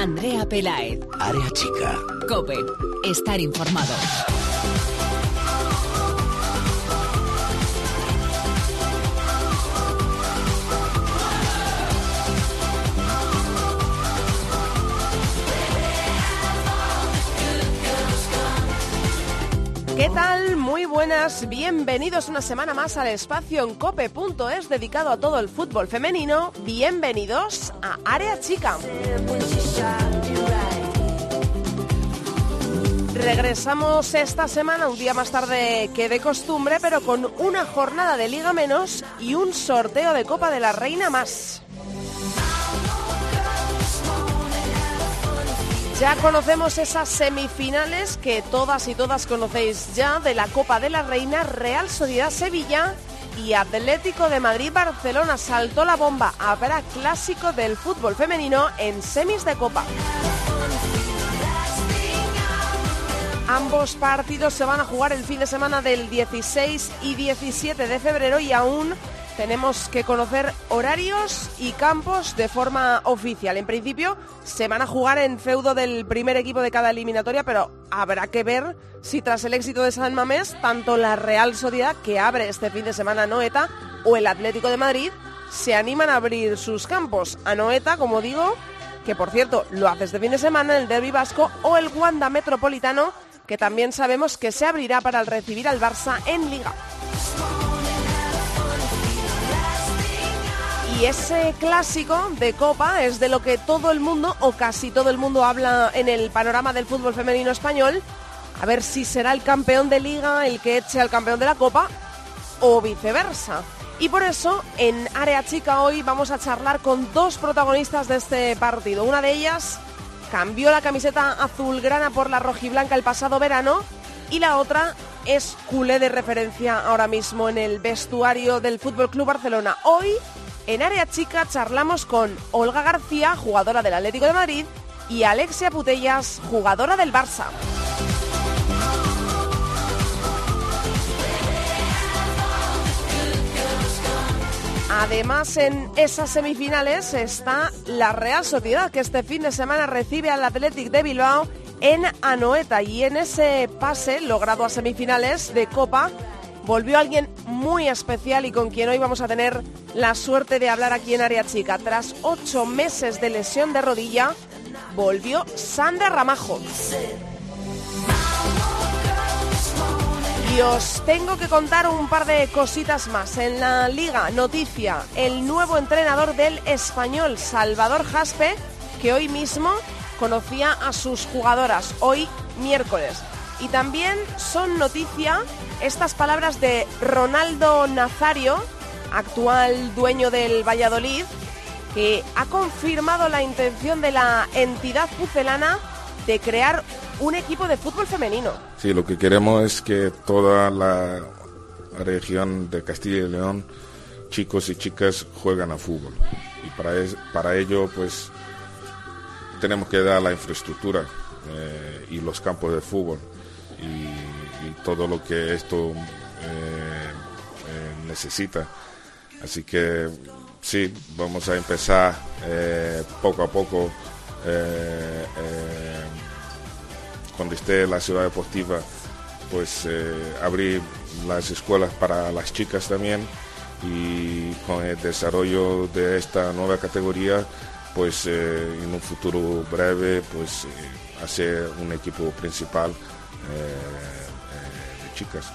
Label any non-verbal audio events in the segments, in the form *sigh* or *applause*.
Andrea Pelaez. Área chica. Cope. Estar informado. ¿Qué tal? Muy buenas, bienvenidos una semana más al espacio en cope.es dedicado a todo el fútbol femenino. Bienvenidos a Área Chica. Regresamos esta semana, un día más tarde que de costumbre, pero con una jornada de liga menos y un sorteo de Copa de la Reina más. Ya conocemos esas semifinales que todas y todas conocéis ya de la Copa de la Reina, Real Sociedad Sevilla y Atlético de Madrid Barcelona. Saltó la bomba, habrá clásico del fútbol femenino en semis de Copa. Ambos partidos se van a jugar el fin de semana del 16 y 17 de febrero y aún tenemos que conocer horarios y campos de forma oficial. En principio se van a jugar en feudo del primer equipo de cada eliminatoria, pero habrá que ver si tras el éxito de San Mamés, tanto la Real Sociedad, que abre este fin de semana Noeta, o el Atlético de Madrid, se animan a abrir sus campos. A Noeta, como digo, que por cierto lo hace este fin de semana, el Derby Vasco, o el Wanda Metropolitano, que también sabemos que se abrirá para recibir al Barça en Liga. Y ese clásico de Copa es de lo que todo el mundo, o casi todo el mundo, habla en el panorama del fútbol femenino español. A ver si será el campeón de liga el que eche al campeón de la Copa o viceversa. Y por eso, en Área Chica hoy vamos a charlar con dos protagonistas de este partido. Una de ellas cambió la camiseta azulgrana por la rojiblanca el pasado verano y la otra es culé de referencia ahora mismo en el vestuario del Fútbol Club Barcelona. Hoy en área chica charlamos con Olga García, jugadora del Atlético de Madrid, y Alexia Putellas, jugadora del Barça. Además, en esas semifinales está la Real Sociedad, que este fin de semana recibe al Athletic de Bilbao en Anoeta. Y en ese pase logrado a semifinales de Copa, volvió alguien muy especial y con quien hoy vamos a tener la suerte de hablar aquí en Área Chica. Tras ocho meses de lesión de rodilla, volvió Sandra Ramajo. Y os tengo que contar un par de cositas más. En la liga, noticia, el nuevo entrenador del español, Salvador Jaspe, que hoy mismo conocía a sus jugadoras, hoy miércoles. Y también son noticia estas palabras de Ronaldo Nazario, actual dueño del Valladolid, que ha confirmado la intención de la entidad pucelana de crear un equipo de fútbol femenino. Sí, lo que queremos es que toda la región de Castilla y León, chicos y chicas, juegan a fútbol. Y para, ello, pues, tenemos que dar la infraestructura eh, y los campos de fútbol y, todo lo que esto eh, eh, necesita. Así que sí, vamos a empezar eh, poco a poco. cuando esté la ciudad deportiva, pues abrir las escuelas para las chicas también y con el desarrollo de esta nueva categoría, pues en un futuro breve, pues hacer un equipo principal de chicas.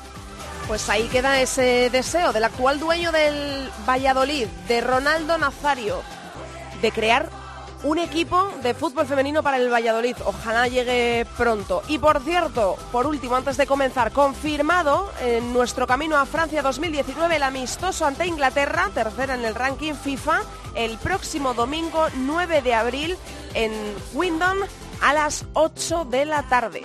Pues ahí queda ese deseo del actual dueño del Valladolid, de Ronaldo Nazario, de crear un equipo de fútbol femenino para el Valladolid. Ojalá llegue pronto. Y por cierto, por último, antes de comenzar, confirmado en nuestro camino a Francia 2019 el amistoso ante Inglaterra, tercera en el ranking FIFA, el próximo domingo 9 de abril en Windham a las 8 de la tarde.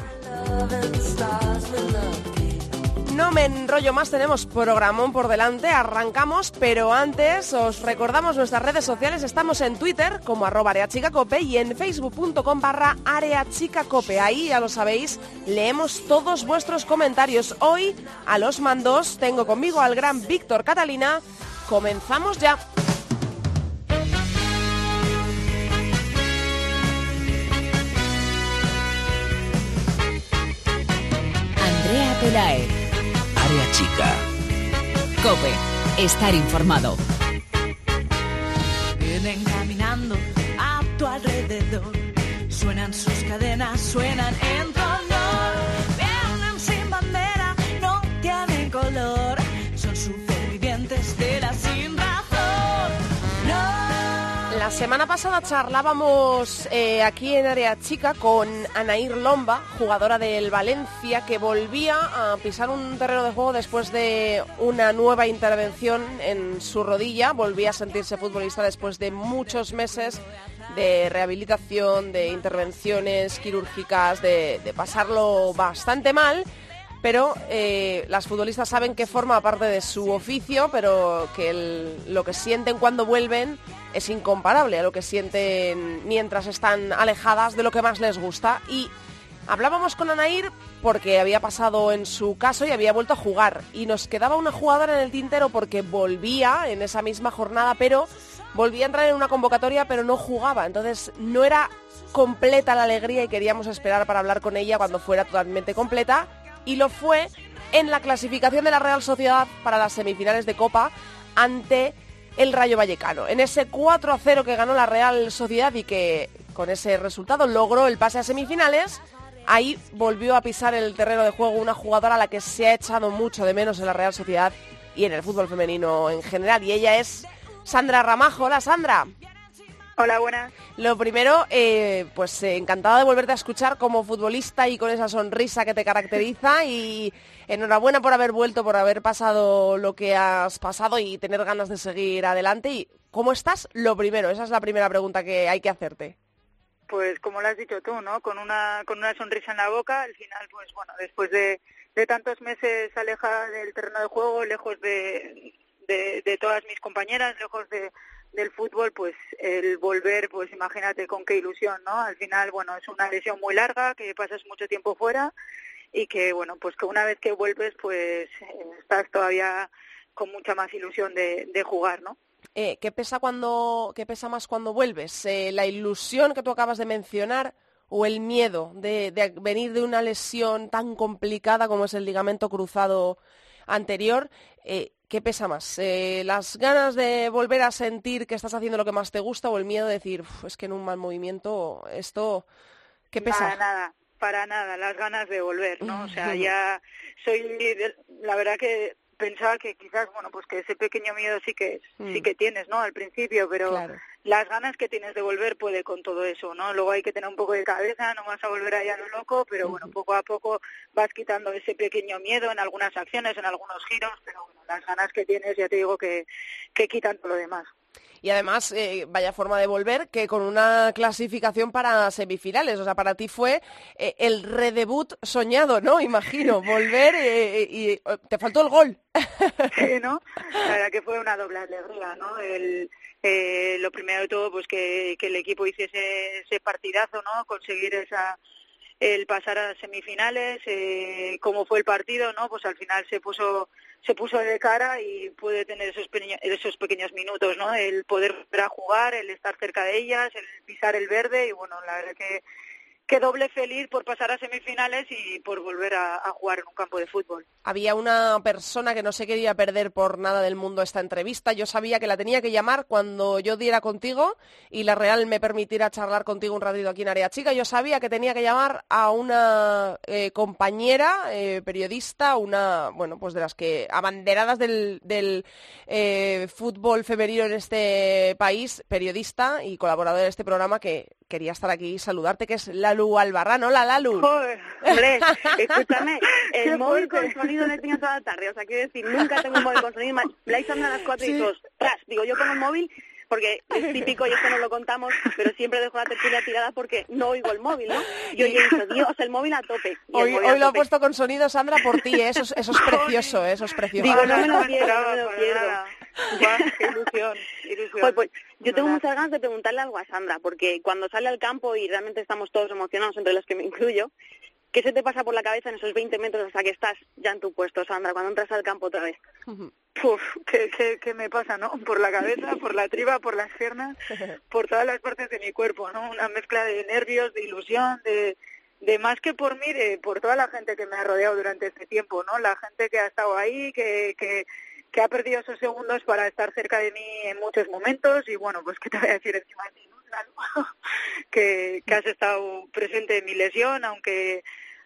No me enrollo más, tenemos programón por delante, arrancamos, pero antes os recordamos nuestras redes sociales, estamos en Twitter como arroba areachicacope y en facebook.com barra areachicacope. Ahí, ya lo sabéis, leemos todos vuestros comentarios. Hoy, a los mandos, tengo conmigo al gran Víctor Catalina. Comenzamos ya. Pelae. Área chica. Cope. Estar informado. Vienen caminando a tu alrededor. Suenan sus cadenas, suenan en tu semana pasada charlábamos eh, aquí en Área Chica con Anair Lomba, jugadora del Valencia, que volvía a pisar un terreno de juego después de una nueva intervención en su rodilla. Volvía a sentirse futbolista después de muchos meses de rehabilitación, de intervenciones quirúrgicas, de, de pasarlo bastante mal. Pero eh, las futbolistas saben que forma parte de su oficio, pero que el- lo que sienten cuando vuelven es incomparable a lo que sienten mientras están alejadas de lo que más les gusta. Y hablábamos con Anair porque había pasado en su caso y había vuelto a jugar. Y nos quedaba una jugadora en el tintero porque volvía en esa misma jornada, pero volvía a entrar en una convocatoria, pero no jugaba. Entonces no era completa la alegría y queríamos esperar para hablar con ella cuando fuera totalmente completa. Y lo fue en la clasificación de la Real Sociedad para las semifinales de Copa ante el Rayo Vallecano. En ese 4 a 0 que ganó la Real Sociedad y que con ese resultado logró el pase a semifinales, ahí volvió a pisar el terreno de juego una jugadora a la que se ha echado mucho de menos en la Real Sociedad y en el fútbol femenino en general. Y ella es Sandra Ramajo. Hola Sandra. Hola, buenas. Lo primero, eh, pues eh, encantada de volverte a escuchar como futbolista y con esa sonrisa que te caracteriza y enhorabuena por haber vuelto, por haber pasado lo que has pasado y tener ganas de seguir adelante. ¿Y cómo estás? Lo primero, esa es la primera pregunta que hay que hacerte. Pues como lo has dicho tú, ¿no? Con una con una sonrisa en la boca, al final, pues bueno, después de, de tantos meses alejada del terreno de juego, lejos de, de, de todas mis compañeras, lejos de, del fútbol, pues el volver, pues imagínate con qué ilusión, ¿no? Al final, bueno, es una lesión muy larga, que pasas mucho tiempo fuera y que, bueno, pues que una vez que vuelves, pues estás todavía con mucha más ilusión de, jugar, ¿no? Eh, ¿qué, pesa cuando, ¿Qué pesa más cuando vuelves? Eh, ¿La ilusión que tú acabas de mencionar o el miedo de venir de una lesión tan complicada como es el ligamento cruzado anterior? Eh, ¿Qué pesa más? Eh, ¿Las ganas de volver a sentir que estás haciendo lo que más te gusta o el miedo de decir, "Uf, es que en un mal movimiento esto, ¿qué pesa? Para nada, para nada, las ganas de volver, ¿no? O sea, *laughs* ya soy, la verdad que pensaba que quizás, bueno, pues que ese pequeño miedo sí que Mm. sí que tienes, ¿no? Al principio, pero Claro. las ganas que tienes de volver puede con todo eso, ¿no? Luego hay que tener un poco de cabeza, no vas a volver ahí a lo loco, pero bueno, poco a poco vas quitando ese pequeño miedo en algunas acciones, en algunos giros, pero bueno, las ganas que tienes, ya te digo que, que quitan todo lo demás. Y además, eh, vaya forma de volver, que con una clasificación para semifinales. O sea, para ti fue eh, el redebut soñado, ¿no? Imagino, *laughs* volver eh, y eh, te faltó el gol. Sí, ¿no? La verdad que fue una doble alegría, ¿no? El, eh, lo primero de todo, pues que, que el equipo hiciese ese partidazo, ¿no? Conseguir esa el pasar a semifinales, eh, cómo fue el partido, ¿no? Pues al final se puso se puso de cara y pude tener esos, pequeño- esos pequeños minutos, ¿no? El poder jugar, el estar cerca de ellas, el pisar el verde y bueno, la verdad que que doble feliz por pasar a semifinales y por volver a, jugar en un campo de fútbol. Había una persona que no se quería perder por nada del mundo esta entrevista. Yo sabía que la tenía que llamar cuando yo diera contigo y la Real me permitiera charlar contigo un ratito aquí en Área Chica. Yo sabía que tenía que llamar a una eh, compañera eh, periodista, una, bueno, pues de las que abanderadas del, del eh, fútbol femenino en este país, periodista y colaboradora de este programa que quería estar aquí y saludarte, que es Lalu Albarrán. Hola, Lalu. Joder, Hombre, *laughs* escúchame, el móvil con sonido no he tenido toda la tarde, o sea, quiero decir, nunca tengo un móvil con sonido, me la andar a las cuatro y dos, tras, digo, yo pongo el móvil porque es típico y esto no lo contamos, pero siempre dejo la tertulia tirada porque no oigo el móvil, ¿no? Yo ya he dicho, Dios, el móvil a tope. y Hoy, móvil a hoy lo ha tope. puesto con sonido Sandra por ti, ¿eh? eso, es- eso es *laughs* precioso, ¿eh? eso es precioso. Digo, no me lo pierdo, no me lo pierdo. nada. Guau, qué ilusión, ilusión. Pues, pues, yo tengo ¿Verdad? muchas ganas de preguntarle algo a Sandra, porque cuando sale al campo y realmente estamos todos emocionados, entre los que me incluyo, ¿qué se te pasa por la cabeza en esos 20 metros hasta que estás ya en tu puesto, Sandra, cuando entras al campo otra vez? Puf, ¿qué, qué, qué me pasa, no? Por la cabeza, *laughs* por la triba, por las piernas, por todas las partes de mi cuerpo, ¿no? Una mezcla de nervios, de ilusión, de, de más que por mí, de, por toda la gente que me ha rodeado durante este tiempo, ¿no? La gente que ha estado ahí, que, que, que ha perdido esos segundos para estar cerca de mí en muchos momentos y bueno, pues que te voy a decir encima de ti, *laughs* que, que has estado presente en mi lesión, aunque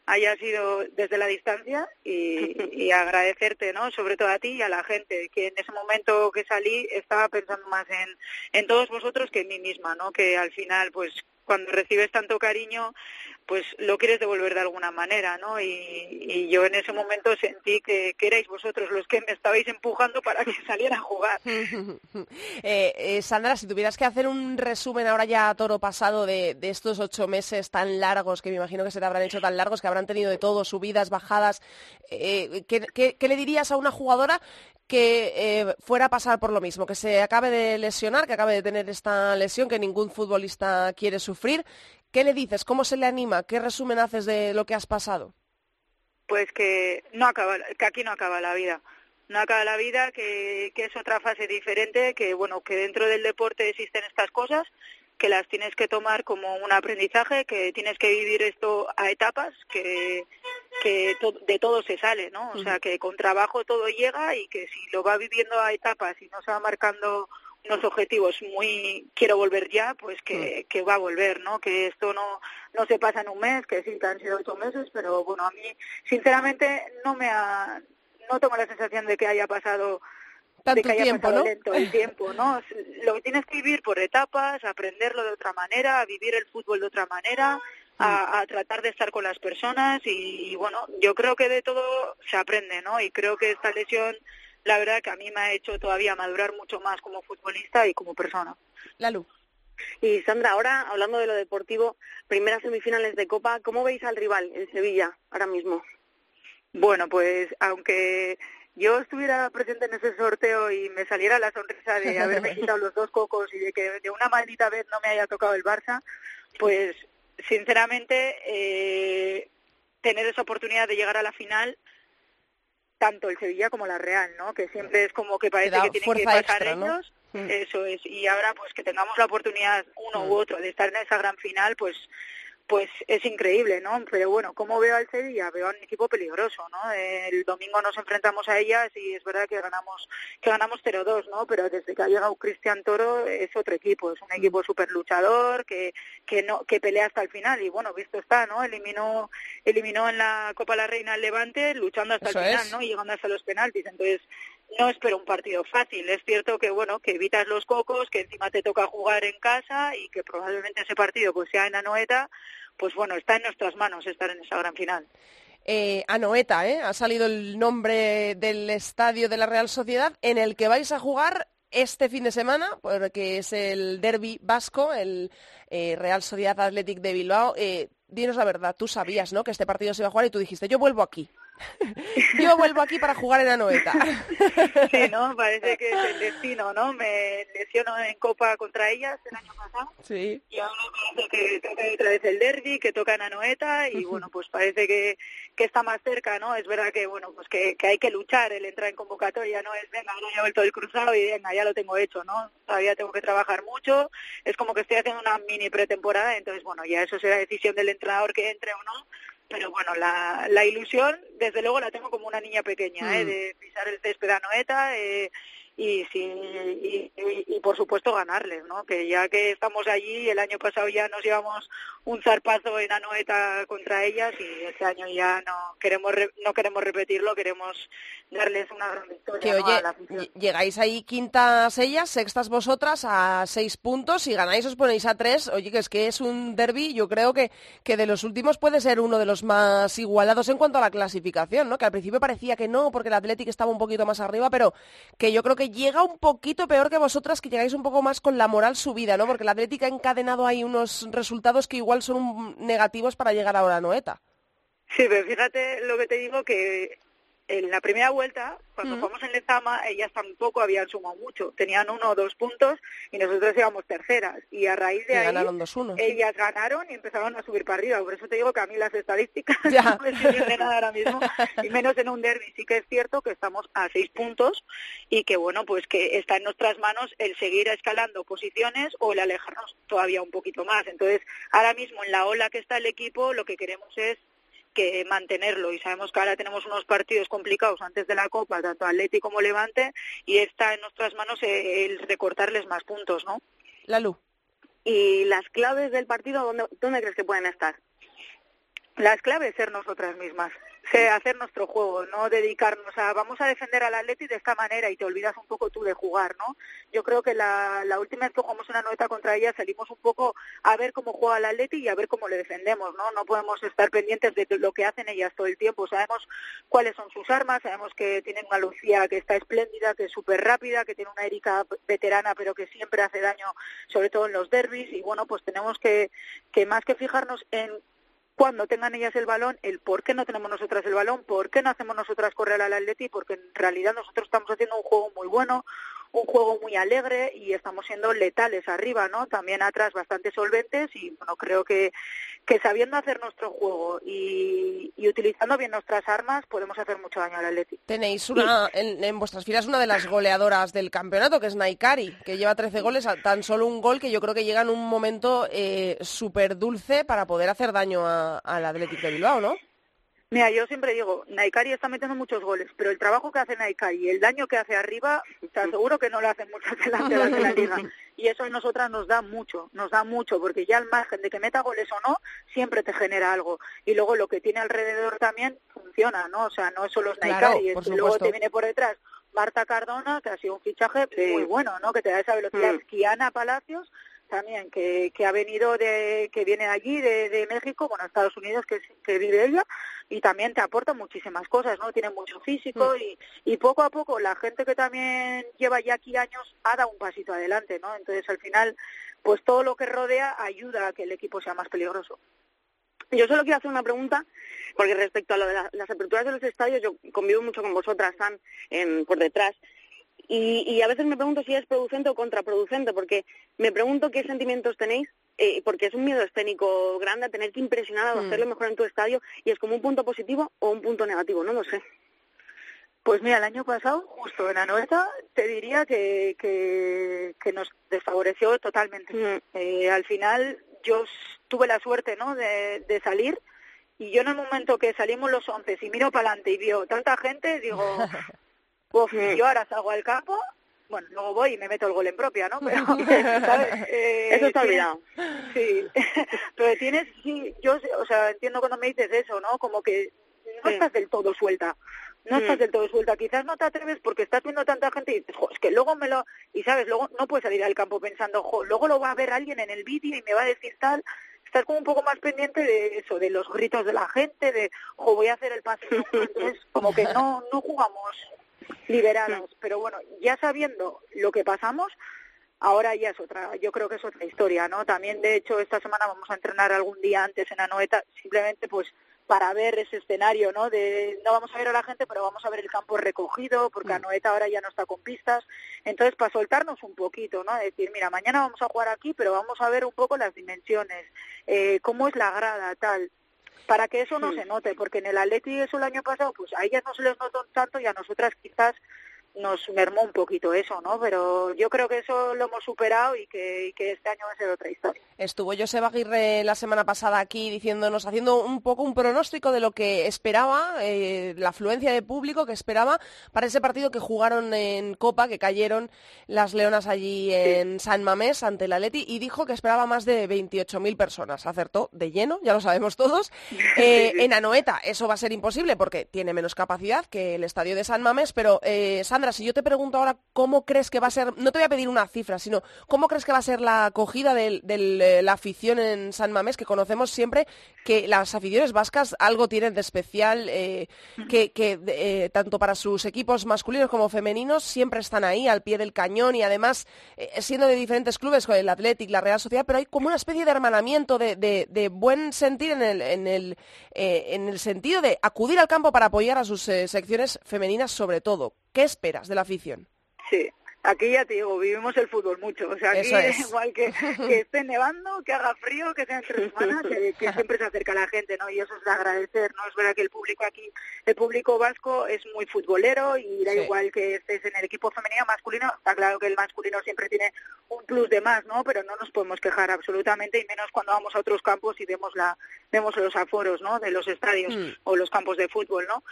haya sido desde la distancia y, *laughs* y, agradecerte, ¿no? Sobre todo a ti y a la gente, que en ese momento que salí estaba pensando más en, en todos vosotros que en mí misma, ¿no? Que al final, pues cuando recibes tanto cariño, pues lo quieres devolver de alguna manera, ¿no? Y, yo en ese momento sentí que, erais vosotros los que me estabais empujando para que *laughs* saliera a jugar. *laughs* eh, eh, Sandra, si tuvieras que hacer un resumen ahora ya a toro pasado de, estos ocho meses tan largos, que me imagino que se te habrán hecho tan largos, que habrán tenido de todo, subidas, bajadas, eh, ¿qué, qué, le dirías a una jugadora que fuera a pasar por lo mismo, que se acabe de lesionar, que acabe de tener esta lesión que ningún futbolista quiere sufrir. ¿Qué le dices? ¿Cómo se le anima? ¿Qué resumen haces de lo que has pasado? Pues que no acaba, que aquí no acaba la vida. No acaba la vida, que, que es otra fase diferente, que bueno, que dentro del deporte existen estas cosas, que las tienes que tomar como un aprendizaje, que tienes que vivir esto a etapas, que, que to de todo se sale, ¿no? O sea, que con trabajo todo llega y que si lo va viviendo a etapas y no se va marcando unos objetivos muy quiero volver ya, pues que, que va a volver, ¿no? Que esto no no se pasa en un mes, que sí que han sido ocho meses, pero bueno, a mí sinceramente no me ha no tengo la sensación de que haya pasado tanto de que haya tiempo, pasado ¿no? lento el tiempo, ¿no? *laughs* Lo que tienes que vivir por etapas, aprenderlo de otra manera, a vivir el fútbol de otra manera, a, a, tratar de estar con las personas y, y, bueno, yo creo que de todo se aprende, ¿no? Y creo que esta lesión, la verdad que a mí me ha hecho todavía madurar mucho más como futbolista y como persona. Lalu. Y Sandra, ahora hablando de lo deportivo, primeras semifinales de Copa, ¿cómo veis al rival, el Sevilla, ahora mismo? Bueno, pues aunque yo estuviera presente en ese sorteo y me saliera la sonrisa de haberme *laughs* quitado los dos cocos y de que de una maldita vez no me haya tocado el Barça, pues sinceramente eh, tener esa oportunidad de llegar a la final tanto el Sevilla como la Real, ¿no? Que siempre es como que parece que tienen que pasar extra, ellos, mm. eso es, y ahora pues que tengamos la oportunidad uno mm. u otro de estar en esa gran final, pues pues es increíble, ¿no? Pero bueno, ¿cómo veo al Sevilla? Veo a un equipo peligroso, ¿no? El domingo nos enfrentamos a ellas y es verdad que ganamos que ganamos 0-2, ¿no? Pero desde que ha llegado Cristian Toro es otro equipo, es un equipo súper luchador que que no que pelea hasta el final y bueno, visto está, ¿no? Eliminó eliminó en la Copa la Reina al Levante luchando hasta Eso el final, es. ¿no? Y llegando hasta los penaltis, entonces no espero un partido fácil. Es cierto que bueno, que evitas los cocos, que encima te toca jugar en casa y que probablemente ese partido pues sea en Anoeta, pues bueno, está en nuestras manos estar en esa gran final. Eh, Anoeta, ¿eh? ha salido el nombre del estadio de la Real Sociedad en el que vais a jugar este fin de semana, porque es el derby vasco, el eh, Real Sociedad Athletic de Bilbao. Eh, dinos la verdad, tú sabías ¿no? que este partido se iba a jugar y tú dijiste, yo vuelvo aquí. *laughs* yo vuelvo aquí para jugar en Anoeta. *laughs* sí, ¿no? Parece que es el destino, ¿no? Me lesiono en Copa contra ellas el año pasado. Sí. Y ahora parece que toca otra vez el derby, que toca en Anoeta y bueno, pues parece que, que está más cerca, ¿no? Es verdad que, bueno, pues que, que hay que luchar, el entrar en convocatoria no es, venga, ahora ya he vuelto el cruzado y venga, ya lo tengo hecho, ¿no? Todavía tengo que trabajar mucho, es como que estoy haciendo una mini pretemporada, entonces, bueno, ya eso será decisión del entrenador que entre o no, pero bueno, la, la ilusión, desde luego, la tengo como una niña pequeña, mm. ¿eh? de pisar el césped a Noeta eh, y, sí, y, y, y, por supuesto ganarles, ¿no? Que ya que estamos allí, el año pasado ya nos llevamos un zarpazo en Anoeta contra ellas y este año ya no queremos re, no queremos repetirlo, queremos darles una gran victoria que, ¿no? oye, a la afición. llegáis ahí quintas ellas, sextas vosotras a seis puntos y ganáis os ponéis a tres. Oye, que es que es un derby, yo creo que, que de los últimos puede ser uno de los más igualados en cuanto a la clasificación, ¿no? Que al principio parecía que no, porque el Athletic estaba un poquito más arriba, pero que yo creo que llega un poquito peor que vosotras, que llegáis un poco más con la moral subida, ¿no? Porque el Athletic ha encadenado ahí unos resultados que igual son negativos para llegar ahora a Noeta. Sí, pero fíjate lo que te digo que en la primera vuelta, cuando Mm. jugamos en Lezama, ellas tampoco habían sumado mucho. Tenían uno o dos puntos y nosotros íbamos terceras. Y a raíz de Y ahí, ganaron 2-1. ellas ganaron y empezaron a subir para arriba. Por eso te digo que a mí las estadísticas Ya. *laughs* no me sirven de nada ahora mismo. Y menos en un derby. Sí que es cierto que estamos a seis puntos y que, bueno, pues que está en nuestras manos el seguir escalando posiciones o el alejarnos todavía un poquito más. Entonces, ahora mismo en la ola que está el equipo, lo que queremos es que mantenerlo y sabemos que ahora tenemos unos partidos complicados antes de la Copa, tanto Atleti como Levante, y está en nuestras manos el recortarles más puntos, ¿no? Lalu. ¿Y las claves del partido dónde, dónde crees que pueden estar? Las claves ser nosotras mismas, hacer nuestro juego, no dedicarnos a vamos a defender al Atleti de esta manera y te olvidas un poco tú de jugar, ¿no? Yo creo que la, la última vez que jugamos una noeta contra ella salimos un poco a ver cómo juega el Atleti y a ver cómo le defendemos, ¿no? No podemos estar pendientes de lo que hacen ellas todo el tiempo. Sabemos cuáles son sus armas, sabemos que tienen una Lucía que está espléndida, que es súper rápida, que tiene una Erika veterana pero que siempre hace daño, sobre todo en los derbis y bueno, pues tenemos que, que más que fijarnos en cuando tengan ellas el balón, el por qué no tenemos nosotras el balón, por qué no hacemos nosotras correr al Atleti, porque en realidad nosotros estamos haciendo un juego muy bueno, un juego muy alegre y estamos siendo letales arriba, ¿no? También atrás bastante solventes y bueno, creo que, que sabiendo hacer nuestro juego y, y utilizando bien nuestras armas podemos hacer mucho daño al Atleti. Tenéis una, en, en vuestras filas una de las goleadoras del campeonato, que es Naikari, que lleva 13 goles, a tan solo un gol que yo creo que llega en un momento eh, súper dulce para poder hacer daño al Atlético de Bilbao, ¿no? Mira, yo siempre digo, Naikari está metiendo muchos goles, pero el trabajo que hace Naikari y el daño que hace arriba, te aseguro que no lo hacen muchas *laughs* delanteras de la liga. *laughs* Y eso a nosotras nos da mucho, nos da mucho, porque ya al margen de que meta goles o no, siempre te genera algo. Y luego lo que tiene alrededor también funciona, ¿no? O sea, no es solo es Claro, Naikari, por que luego te viene por detrás Marta Cardona, que ha sido un fichaje Sí. muy bueno, ¿no? Que te da esa velocidad. Mm. Kiana Palacios, también, que, que ha venido de, que viene allí de, de México, bueno, Estados Unidos, que, vive ella, y también te aporta muchísimas cosas, ¿no? Tiene mucho físico y, y poco a poco la gente que también lleva ya aquí años ha dado un pasito adelante, ¿no? Entonces al final, pues todo lo que rodea ayuda a que el equipo sea más peligroso. Yo solo quiero hacer una pregunta, porque respecto a lo de la- las aperturas de los estadios, yo convivo mucho con vosotras, están en, por detrás, y, y a veces me pregunto si es producente o contraproducente, porque me pregunto qué sentimientos tenéis, eh, porque es un miedo escénico grande a tener que impresionar o Mm. hacerlo mejor en tu estadio, y es como un punto positivo o un punto negativo, no lo sé. Pues mira, el año pasado, justo en Anoeta, te diría que, que, que nos desfavoreció totalmente. Mm. Eh, al final yo tuve la suerte ¿no? de, de salir y yo en el momento que salimos los once y miro para adelante y veo tanta gente, digo, *laughs* "Uf, Mm. yo ahora salgo al campo, bueno, luego voy y me meto el gol en propia, ¿no? Pero, *laughs* ¿sabes? Eh, Eso está olvidado. Sí, *laughs* pero tienes, sí, yo, o sea, entiendo cuando me dices eso, ¿no? Como que no Sí. estás del todo suelta, no Mm. estás del todo suelta, quizás no te atreves porque estás viendo tanta gente y dices, jo, es que luego me lo, y sabes, luego no puedes salir al campo pensando, jo, luego lo va a ver alguien en el vídeo y me va a decir tal, estás como un poco más pendiente de eso, de los gritos de la gente, de, jo, voy a hacer el pase, *laughs* entonces como que no, no jugamos liberados, pero bueno, ya sabiendo lo que pasamos, ahora ya es otra, yo creo que es otra historia, ¿no? También, de hecho, esta semana vamos a entrenar algún día antes en Anoeta, simplemente pues para ver ese escenario, ¿no? De no vamos a ver a la gente, pero vamos a ver el campo recogido, porque Anoeta ahora ya no está con pistas. Entonces, para soltarnos un poquito, ¿no? Decir, mira, mañana vamos a jugar aquí, pero vamos a ver un poco las dimensiones, eh, cómo es la grada, tal para que eso no Sí. se note, porque en el Atleti eso el año pasado, pues a ellas no se les notó tanto y a nosotras quizás nos mermó un poquito eso, ¿no? Pero yo creo que eso lo hemos superado y que, y que este año va a ser otra historia. Estuvo Joseba Aguirre la semana pasada aquí diciéndonos, haciendo un poco un pronóstico de lo que esperaba, eh, la afluencia de público que esperaba para ese partido que jugaron en Copa, que cayeron las Leonas allí en San Mamés ante el Atleti y dijo que esperaba más de 28.000 personas. Acertó de lleno, ya lo sabemos todos. *laughs* Eh, En Anoeta eso va a ser imposible porque tiene menos capacidad que el estadio de San Mamés, pero eh, Sandra, si yo te pregunto ahora cómo crees que va a ser, no te voy a pedir una cifra, sino cómo crees que va a ser la acogida de, la afición en San Mamés, que conocemos siempre que las aficiones vascas algo tienen de especial, eh, que, eh, tanto para sus equipos masculinos como femeninos siempre están ahí al pie del cañón y además eh, siendo de diferentes clubes, con el Athletic, la Real Sociedad, pero hay como una especie de hermanamiento, de, buen sentir en el, en, el, en el sentido de acudir al campo para apoyar a sus secciones femeninas sobre todo. ¿Qué esperas de la afición? Sí, aquí ya te digo, vivimos el fútbol mucho. O sea, aquí Eso es. *laughs* igual que, que esté nevando, que haga frío, que sea entre semanas, que, que *laughs* siempre se acerca la gente, ¿no? Y eso es de agradecer, ¿no? Es verdad que el público aquí, el público vasco es muy futbolero y da Sí. igual que estés en el equipo femenino masculino, está claro que el masculino siempre tiene un plus de más, ¿no? Pero no nos podemos quejar absolutamente y menos cuando vamos a otros campos y vemos la vemos los aforos, ¿no? De los estadios Mm. o los campos de fútbol, ¿no?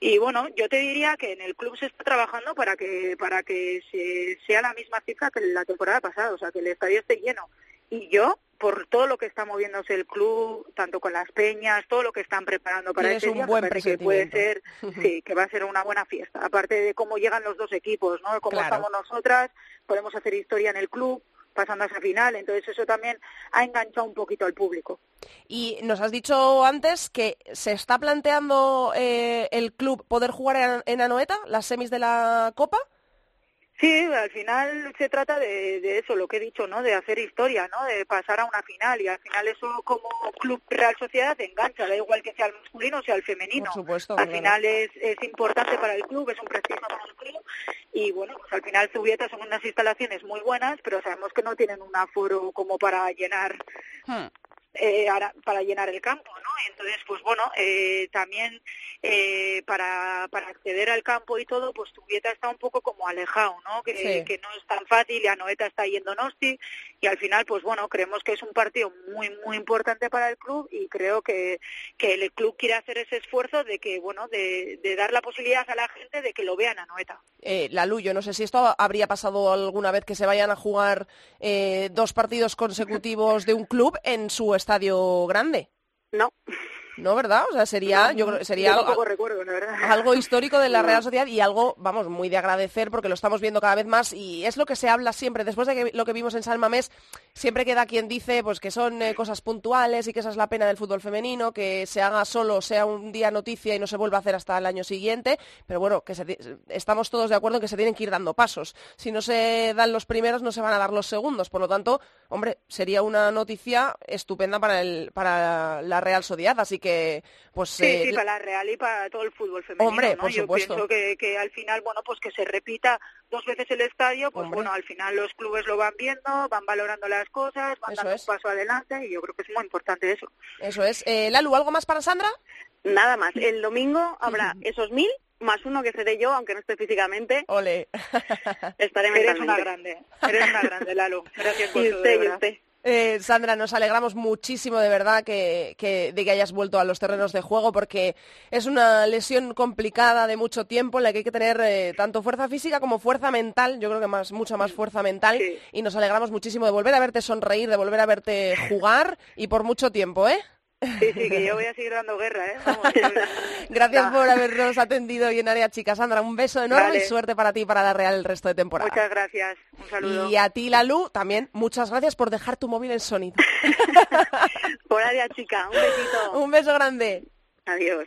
Y bueno, yo te diría que en el club se está trabajando para que para que se, sea la misma cifra que la temporada pasada, o sea, que el estadio esté lleno. Y yo, por todo lo que está moviéndose el club, tanto con las peñas, todo lo que están preparando para un día, buen que puede ser, *laughs* sí, que va a ser una buena fiesta. Aparte de cómo llegan los dos equipos, ¿no? Cómo Claro. estamos nosotras, podemos hacer historia en el club pasando a esa final, entonces eso también ha enganchado un poquito al público. Y nos has dicho antes que se está planteando eh, el club poder jugar en, en Anoeta, las semis de la Copa. Sí, al final se trata de, de eso, lo que he dicho, ¿no? De hacer historia, ¿no? De pasar a una final y al final eso como club Real Sociedad engancha, da igual que sea el masculino o sea el femenino. Por supuesto, Al claro. final es, es importante para el club, es un prestigio para el club y bueno, pues al final Zubieta son unas instalaciones muy buenas, pero sabemos que no tienen un aforo como para llenar Hmm. Eh, para llenar el campo, ¿no? Entonces, pues bueno, eh, también eh, para, para acceder al campo y todo, pues Zubieta está un poco como alejado, ¿no? Que, Sí. que no es tan fácil y Anoeta está yendo Nosti y al final, pues bueno, creemos que es un partido muy, muy importante para el club y creo que, que el club quiere hacer ese esfuerzo de que, bueno, de, de dar la posibilidad a la gente de que lo vean a Anoeta. Eh, Lalu, yo no sé si esto habría pasado alguna vez que se vayan a jugar eh, dos partidos consecutivos de un club en su estadio grande. No, ¿No, verdad? O sea, sería, yo creo sería yo algo, tampoco recuerdo, la verdad. *laughs* algo histórico de la Real Sociedad y algo, vamos, muy de agradecer porque lo estamos viendo cada vez más y es lo que se habla siempre. Después de que, lo que vimos en San Mamés, siempre queda quien dice pues que son eh, cosas puntuales y que esa es la pena del fútbol femenino, que se haga solo, sea un día noticia y no se vuelva a hacer hasta el año siguiente. Pero bueno, que se estamos todos de acuerdo en que se tienen que ir dando pasos. Si no se dan los primeros, no se van a dar los segundos. Por lo tanto, hombre, sería una noticia estupenda para, el, para la Real Sociedad. Así que, pues... Sí, eh, sí, para la Real y para todo el fútbol femenino. Hombre, ¿no? por Yo supuesto. pienso que, que al final, bueno, pues que se repita dos veces el estadio, pues Hombre. bueno, al final los clubes lo van viendo, van valorando las cosas, van Eso dando es. un paso adelante y yo creo que es muy importante eso. Eso es. Eh, Lalu, ¿algo más para Sandra? Nada más. El domingo habrá esos mil más uno que seré yo, aunque no esté físicamente. Ole. *laughs* Estaré Eres una grande, eres una grande, Lalo. Gracias por Y usted, y usted. Eh, Sandra, nos alegramos muchísimo de verdad que, que- de que hayas vuelto a los terrenos de juego porque es una lesión complicada de mucho tiempo en la que hay que tener eh, tanto fuerza física como fuerza mental, yo creo que más, mucha más fuerza mental Sí. y nos alegramos muchísimo de volver a verte sonreír, de volver a verte jugar y por mucho tiempo, ¿eh? Sí, sí, que yo voy a seguir dando guerra, ¿eh? Vamos, *laughs* Gracias por habernos atendido hoy en Área Chica. Sandra, un beso enorme Vale. y suerte para ti y para la Real el resto de temporada. Muchas gracias. Un saludo. Y a ti, Lalu, también muchas gracias por dejar tu móvil en sonido. *laughs* Por área chica. Un besito. *laughs* Un beso grande. Adiós.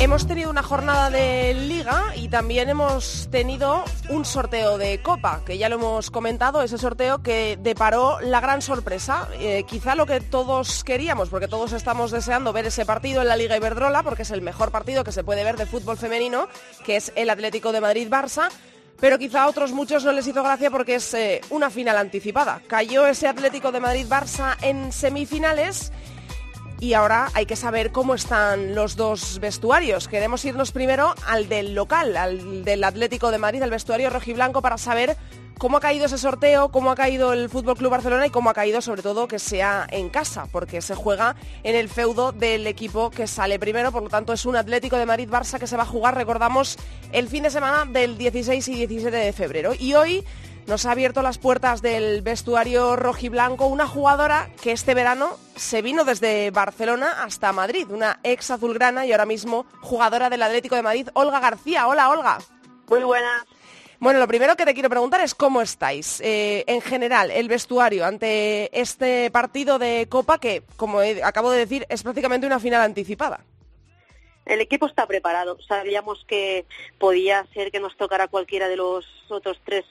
Hemos tenido una jornada de liga y también hemos tenido un sorteo de copa, que ya lo hemos comentado, ese sorteo que deparó la gran sorpresa, eh, quizá lo que todos queríamos, porque todos estamos deseando ver ese partido en la Liga Iberdrola, porque es el mejor partido que se puede ver de fútbol femenino, que es el Atlético de Madrid-Barça. Pero quizá a otros muchos no les hizo gracia porque es eh, una final anticipada. Cayó ese Atlético de Madrid-Barça en semifinales y ahora hay que saber cómo están los dos vestuarios. Queremos irnos primero al del local, al del Atlético de Madrid, al vestuario rojiblanco, para saber cómo ha caído ese sorteo, cómo ha caído el Fútbol Club Barcelona y cómo ha caído sobre todo que sea en casa, porque se juega en el feudo del equipo que sale primero, por lo tanto es un Atlético de Madrid-Barça que se va a jugar, recordamos, el fin de semana del 16 y 17 de febrero. Y hoy nos ha abierto las puertas del vestuario rojiblanco una jugadora que este verano se vino desde Barcelona hasta Madrid, una ex azulgrana y ahora mismo jugadora del Atlético de Madrid, Olga García. Hola, Olga. Muy buenas. Bueno, lo primero que te quiero preguntar es cómo estáis. Eh, en general, el vestuario ante este partido de Copa que, como acabo de decir, es prácticamente una final anticipada. El equipo está preparado. Sabíamos que podía ser que nos tocara cualquiera de los otros tres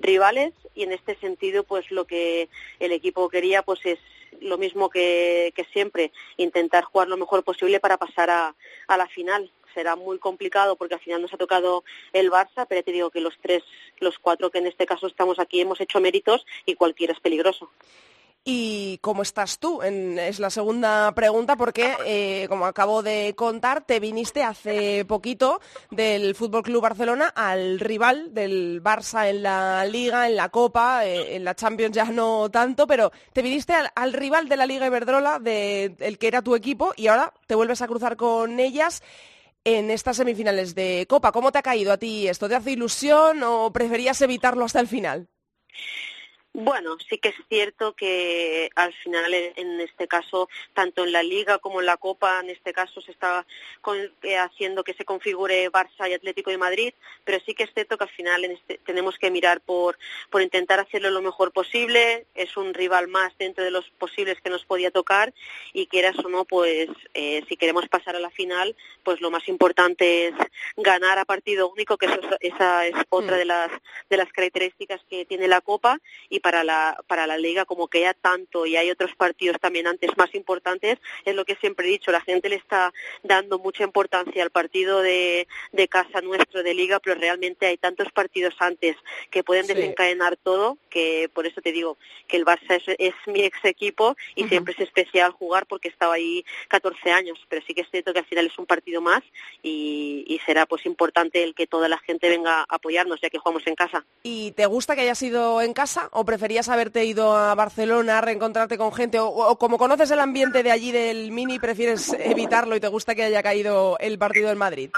rivales y en este sentido, pues lo que el equipo quería, pues es lo mismo que, que siempre, intentar jugar lo mejor posible para pasar a, la final. Será muy complicado porque al final nos ha tocado el Barça, pero te digo que los tres, los cuatro que en este caso estamos aquí hemos hecho méritos y cualquiera es peligroso. ¿Y cómo estás tú? En- es la segunda pregunta porque, eh, como acabo de contar, te viniste hace poquito del Fútbol Club Barcelona al rival del Barça en la Liga, en la Copa, eh, en la Champions ya no tanto, pero te viniste al, al rival de la Liga Iberdrola, de, el que era tu equipo, y ahora te vuelves a cruzar con ellas en estas semifinales de Copa. ¿Cómo te ha caído a ti esto? ¿Te hace ilusión o preferías evitarlo hasta el final? Bueno, sí que es cierto que al final, en este caso, tanto en la Liga como en la Copa, en este caso se está con- eh, haciendo que se configure Barça y Atlético de Madrid, pero sí que es cierto que al final en este- tenemos que mirar por, por intentar hacerlo lo mejor posible. Es un rival más dentro de los posibles que nos podía tocar y quieras o no, pues eh, si queremos pasar a la final, pues lo más importante es ganar a partido único, que eso, esa es otra Mm. de las de las características que tiene la Copa y para la para la Liga como que ya tanto y hay otros partidos también antes más importantes es lo que siempre he dicho la gente le está dando mucha importancia al partido de, de casa nuestro de Liga pero realmente hay tantos partidos antes que pueden Sí. desencadenar todo que por eso te digo que el Barça es, es mi ex equipo y siempre es especial jugar porque estaba ahí 14 años pero sí que es cierto que al final es un partido más y, y será pues importante el que toda la gente venga a apoyarnos ya que jugamos en casa ¿Y te gusta que hayas ido en casa o preferías haberte ido a Barcelona a reencontrarte con gente o, como conoces el ambiente de allí del Mini prefieres evitarlo y te gusta que haya caído el partido en Madrid?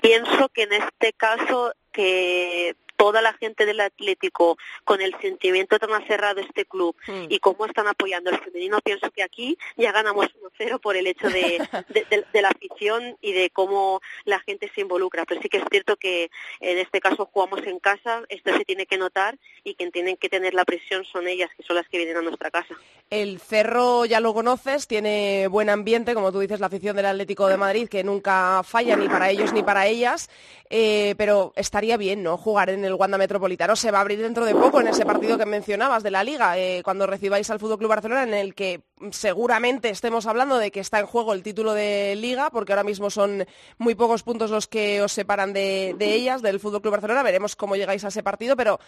Pienso que en este caso que toda la gente del Atlético, con el sentimiento tan acerrado este club Mm. y cómo están apoyando el femenino, pienso que aquí ya ganamos 1-0 por el hecho de, *laughs* de- de- de la afición y de cómo la gente se involucra. Pero sí que es cierto que en este caso jugamos en casa, esto se tiene que notar y quien tienen que tener la presión son ellas, que son las que vienen a nuestra casa. El Cerro ya lo conoces, tiene buen ambiente, como tú dices, la afición del Atlético de Madrid, que nunca falla ni para ellos ni para ellas, eh, pero estaría bien, ¿no? Jugar en el Wanda Metropolitano. Se va a abrir dentro de poco en ese partido que mencionabas de la Liga, eh, cuando recibáis al Fútbol Club Barcelona, en el que seguramente estemos hablando de que está en juego el título de Liga, porque ahora mismo son muy pocos puntos los que os separan de, ellas, del Fútbol Club Barcelona. Veremos cómo llegáis a ese partido, pero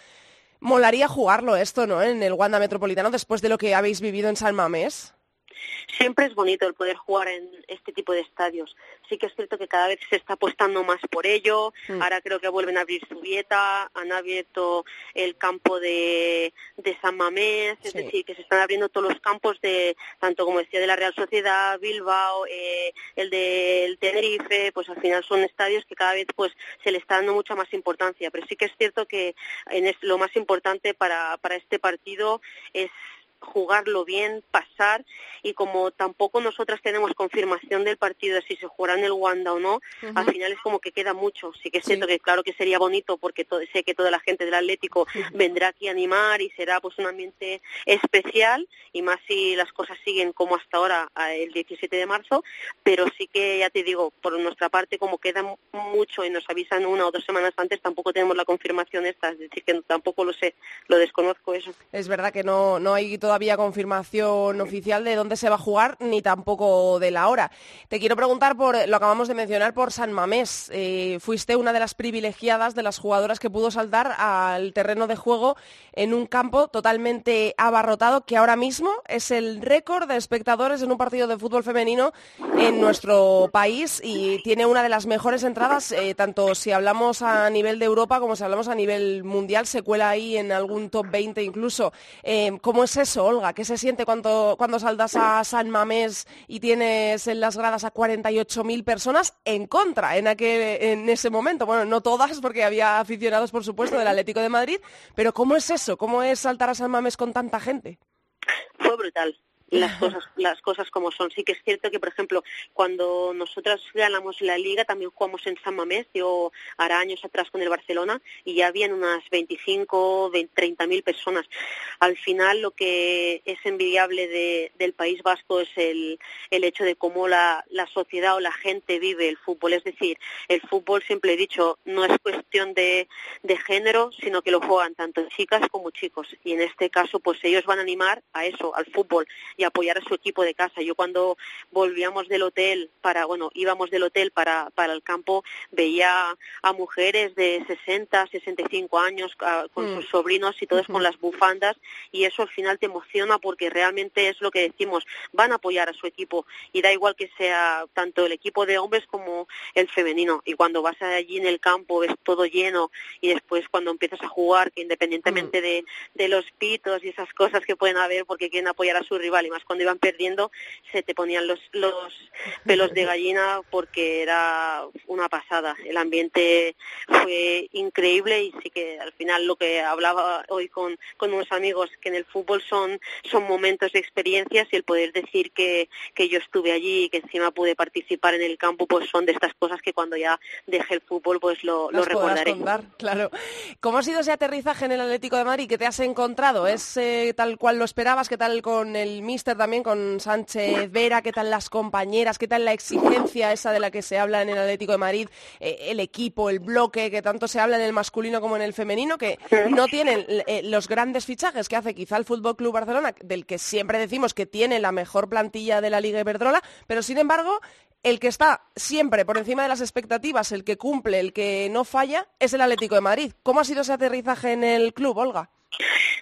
molaría jugarlo esto, ¿no? En el Wanda Metropolitano después de lo que habéis vivido en San Mamés. Siempre es bonito el poder jugar en este tipo de estadios. Sí que es cierto que cada vez se está apostando más por ello. Mm. Ahora creo que vuelven a abrir Zubieta, han abierto el campo de, de San Mamés, es decir, que se están abriendo todos los campos de, tanto como decía, de la Real Sociedad, Bilbao, eh, el del Tenerife, pues al final son estadios que cada vez pues se le está dando mucha más importancia. Pero sí que es cierto que en es- lo más importante para, para este partido es jugarlo bien, pasar y como tampoco nosotras tenemos confirmación del partido de si se jugará en el Wanda o no, al final es como que queda mucho. Sí que es Sí. cierto que claro que sería bonito porque sé que toda la gente del Atlético vendrá aquí a animar y será pues un ambiente especial y más si las cosas siguen como hasta ahora el 17 de marzo, pero sí que ya te digo, por nuestra parte como queda mu- mucho y nos avisan una o dos semanas antes, tampoco tenemos la confirmación esta, es decir que tampoco lo sé, lo desconozco eso. Es verdad que no, no hay todavía confirmación oficial de dónde se va a jugar ni tampoco de la hora. Te quiero preguntar por, lo acabamos de mencionar, por San Mamés. Eh, fuiste una de las privilegiadas de las jugadoras que pudo saltar al terreno de juego en un campo totalmente abarrotado que ahora mismo es el récord de espectadores en un partido de fútbol femenino en nuestro país y tiene una de las mejores entradas, eh, tanto si hablamos a nivel de Europa como si hablamos a nivel mundial, se cuela ahí en algún top 20 incluso. Eh, ¿Cómo es eso, Olga? ¿Qué se siente cuando, cuando saltas a San Mamés y tienes en las gradas a 48.000 personas en contra en, aquel, en ese momento? Bueno, no todas, porque había aficionados, por supuesto, del Atlético de Madrid, pero ¿cómo es eso? ¿Cómo es saltar a San Mamés con tanta gente? Fue brutal las cosas las cosas como son. Sí que es cierto que, por ejemplo, cuando nosotras ganamos la liga, también jugamos en San Mamés, yo hará años atrás con el Barcelona, y ya habían unas 25, 30 mil personas. Al final, lo que es envidiable de, del País Vasco es el, el hecho de cómo la, la sociedad o la gente vive el fútbol. Es decir, el fútbol, siempre he dicho, no es cuestión de, de género, sino que lo juegan tanto chicas como chicos. Y en este caso, pues ellos van a animar a eso, al fútbol y apoyar a su equipo de casa. Yo cuando volvíamos del hotel para, bueno, íbamos del hotel para, para el campo, veía a mujeres de 60, 65 años con mm. sus sobrinos y todos con las bufandas y eso al final te emociona porque realmente es lo que decimos, van a apoyar a su equipo y da igual que sea tanto el equipo de hombres como el femenino y cuando vas allí en el campo ves todo lleno y después cuando empiezas a jugar que independientemente mm. de, de los pitos y esas cosas que pueden haber porque quieren apoyar a su rival más cuando iban perdiendo se te ponían los, los *laughs* pelos de gallina porque era una pasada. El ambiente fue increíble y sí que al final lo que hablaba hoy con, con unos amigos, que en el fútbol son, son momentos de experiencias y el poder decir que, que yo estuve allí y que encima pude participar en el campo, pues son de estas cosas que cuando ya dejé el fútbol pues lo, lo recordaré. claro. ¿Cómo ha sido ese aterrizaje en el Atlético de Madrid? ¿Qué te has encontrado? ¿Es eh, tal cual lo esperabas? ¿Qué tal con el también, con Sánchez Vera, qué tal las compañeras, qué tal la exigencia esa de la que se habla en el Atlético de Madrid, eh, el equipo, el bloque, que tanto se habla en el masculino como en el femenino, que no tienen eh, los grandes fichajes que hace quizá el Fútbol Club Barcelona, del que siempre decimos que tiene la mejor plantilla de la Liga Iberdrola, pero sin embargo el que está siempre por encima de las expectativas, el que cumple, el que no falla, es el Atlético de Madrid. ¿Cómo ha sido ese aterrizaje en el club, Olga?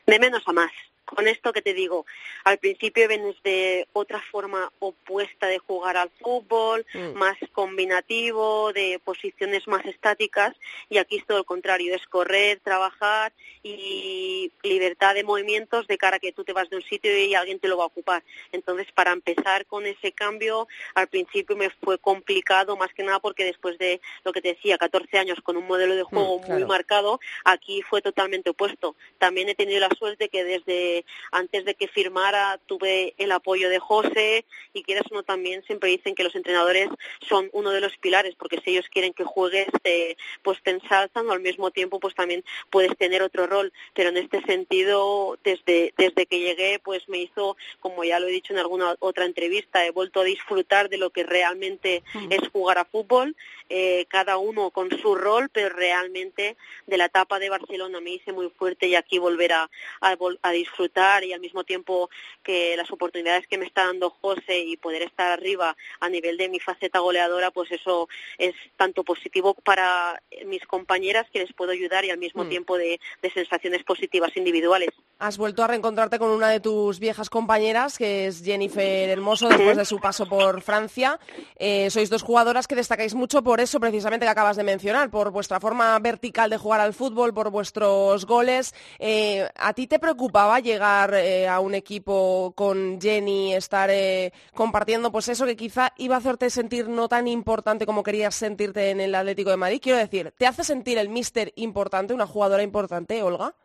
De menos a más con esto que te digo, al principio vienes de otra forma opuesta de jugar al fútbol, mm. más combinativo, de posiciones más estáticas, y aquí es todo lo contrario, es correr, trabajar y libertad de movimientos de cara a que tú te vas de un sitio y alguien te lo va a ocupar. Entonces, para empezar con ese cambio, al principio me fue complicado, más que nada porque después de lo que te decía, 14 años con un modelo de mm, juego muy marcado, aquí fue totalmente opuesto. También he tenido la suerte que desde antes de que firmara tuve el apoyo de José y quieras uno también siempre dicen que los entrenadores son uno de los pilares porque si ellos quieren que juegues pues te ensalzan o al mismo tiempo pues también puedes tener otro rol pero en este sentido desde desde que llegué pues me hizo como ya lo he dicho en alguna otra entrevista he vuelto a disfrutar de lo que realmente mm. es jugar a fútbol eh, cada uno con su rol pero realmente de la etapa de Barcelona me hice muy fuerte y aquí volver a, a disfrutar y al mismo tiempo que las oportunidades que me está dando José y poder estar arriba a nivel de mi faceta goleadora, pues eso es tanto positivo para mis compañeras que les puedo ayudar y al mismo mm. tiempo de, sensaciones positivas individuales. Has vuelto a reencontrarte con una de tus viejas compañeras, que es Jennifer Hermoso, después de su paso por Francia. Eh, sois dos jugadoras que destacáis mucho por eso precisamente que acabas de mencionar, por vuestra forma vertical de jugar al fútbol, por vuestros goles. Eh, ¿A ti te preocupaba llegar eh, a un equipo con Jenny, estar compartiendo, pues eso que quizá iba a hacerte sentir no tan importante como querías sentirte en el Atlético de Madrid. Quiero decir, ¿te hace sentir el míster importante, una jugadora importante, Olga?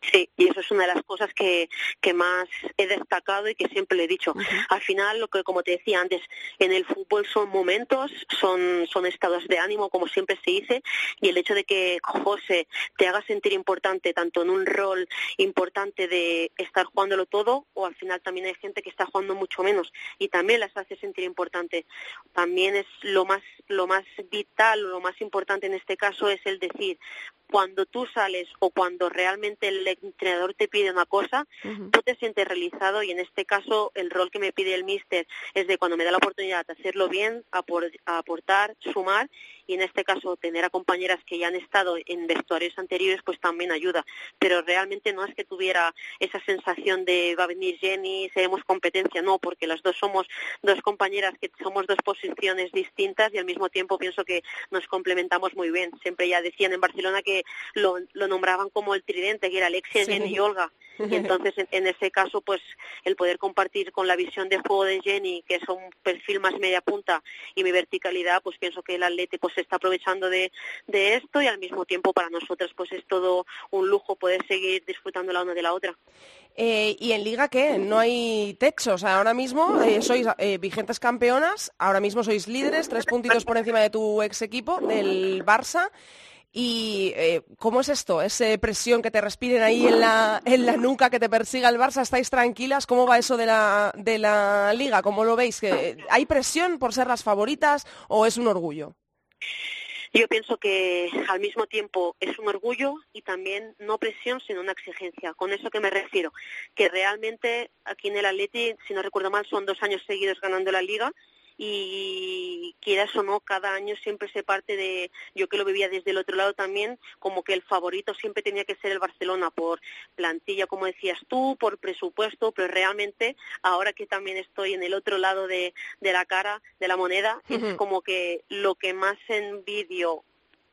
Sí, y eso es una de las cosas que, que más he destacado y que siempre le he dicho. Al final, lo que como te decía antes, en el fútbol son momentos, son, son estados de ánimo, como siempre se dice, y el hecho de que José te haga sentir importante, tanto en un rol importante de estar jugándolo todo, o al final también hay gente que está jugando mucho menos y también las hace sentir importante. También es lo más, lo más vital, lo más importante en este caso es el decir, cuando tú sales o cuando realmente el entrenador te pide una cosa, tú te sientes realizado y en este caso el rol que me pide el míster es de cuando me da la oportunidad de hacerlo bien, aportar, sumar y en este caso tener a compañeras que ya han estado en vestuarios anteriores pues también ayuda. Pero realmente no es que tuviera esa sensación de va a venir Jenny, seremos competencia, no, porque las dos somos dos compañeras que somos dos posiciones distintas y al mismo tiempo pienso que nos complementamos muy bien. Siempre ya decían en Barcelona que lo, nombraban como el tridente, que era Alexia, Jenny y Olga. Y entonces, en, ese caso, pues el poder compartir con la visión de juego de Jenny, que es un perfil más media punta, y mi verticalidad, pues pienso que el atleta pues, se está aprovechando de, esto y al mismo tiempo para nosotras pues es todo un lujo poder seguir disfrutando la una de la otra. Eh, ¿Y en Liga qué? No hay techo. O sea, ahora mismo eh, sois eh, vigentes campeonas, ahora mismo sois líderes, tres puntitos por encima de tu ex equipo, del Barça. ¿Y eh, cómo es esto? ¿Esa presión que te respiren ahí en la, en la nuca, que te persiga el Barça? ¿Estáis tranquilas? ¿Cómo va eso de la, de la liga? ¿Cómo lo veis? ¿Hay presión por ser las favoritas o es un orgullo? Yo pienso que al mismo tiempo es un orgullo y también no presión, sino una exigencia. Con eso que me refiero, que realmente aquí en el Atleti, si no recuerdo mal, son dos años seguidos ganando la liga y quieras o no, cada año siempre se parte de, yo que lo vivía desde el otro lado también, como que el favorito siempre tenía que ser el Barcelona por plantilla, como decías tú, por presupuesto, pero realmente ahora que también estoy en el otro lado de, de la cara, de la moneda, es como que lo que más envidio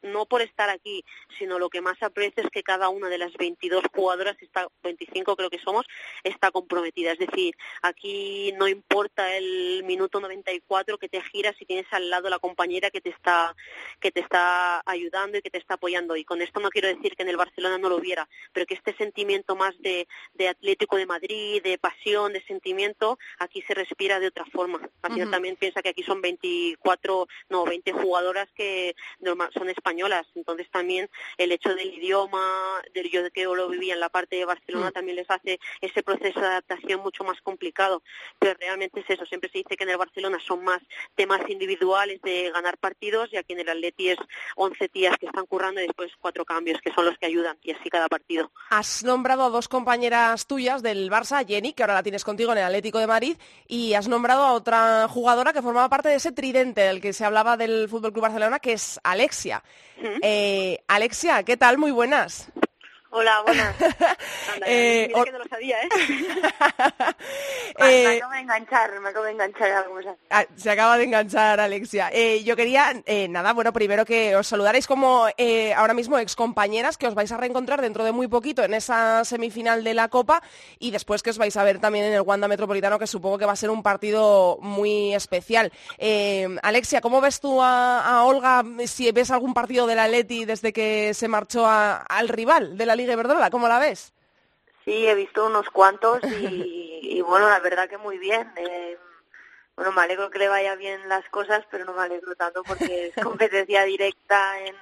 no por estar aquí, sino lo que más aprecio es que cada una de las 22 jugadoras, está, 25 creo que somos, está comprometida. Es decir, aquí no importa el minuto 94 que te giras si tienes al lado la compañera que te está que te está ayudando y que te está apoyando. Y con esto no quiero decir que en el Barcelona no lo hubiera, pero que este sentimiento más de, de Atlético de Madrid, de pasión, de sentimiento, aquí se respira de otra forma. También piensa que aquí son 24, no, 20 jugadoras que son españolas entonces también el hecho del idioma, del yo que lo vivía en la parte de Barcelona, mm. también les hace ese proceso de adaptación mucho más complicado. Pero realmente es eso, siempre se dice que en el Barcelona son más temas individuales de ganar partidos y aquí en el Atleti es 11 tías que están currando y después cuatro cambios que son los que ayudan y así cada partido. Has nombrado a dos compañeras tuyas del Barça, Jenny, que ahora la tienes contigo en el Atlético de Madrid, y has nombrado a otra jugadora que formaba parte de ese tridente del que se hablaba del Fútbol Club Barcelona, que es Alexia. Eh, Alexia, ¿qué tal? Muy buenas. Hola, buenas. *laughs* eh, mira que no lo sabía, ¿eh? *laughs* eh me acabo de enganchar, me acabo de enganchar algo. Ah, se acaba de enganchar, Alexia. Eh, yo quería, nada, bueno, primero que os saludarais como ahora mismo excompañeras, que os vais a reencontrar dentro de muy poquito en esa semifinal de la Copa y después que os vais a ver también en el Wanda Metropolitano, que supongo que va a ser un partido muy especial. Alexia, ¿cómo ves tú a, Olga si ves algún partido de la Leti desde que se marchó al rival de la Liga? De ¿cómo la ves? Sí, he visto unos cuantos y, bueno, la verdad que muy bien. Eh, bueno, me alegro que le vaya bien las cosas, pero no me alegro tanto porque es *laughs* competencia directa en,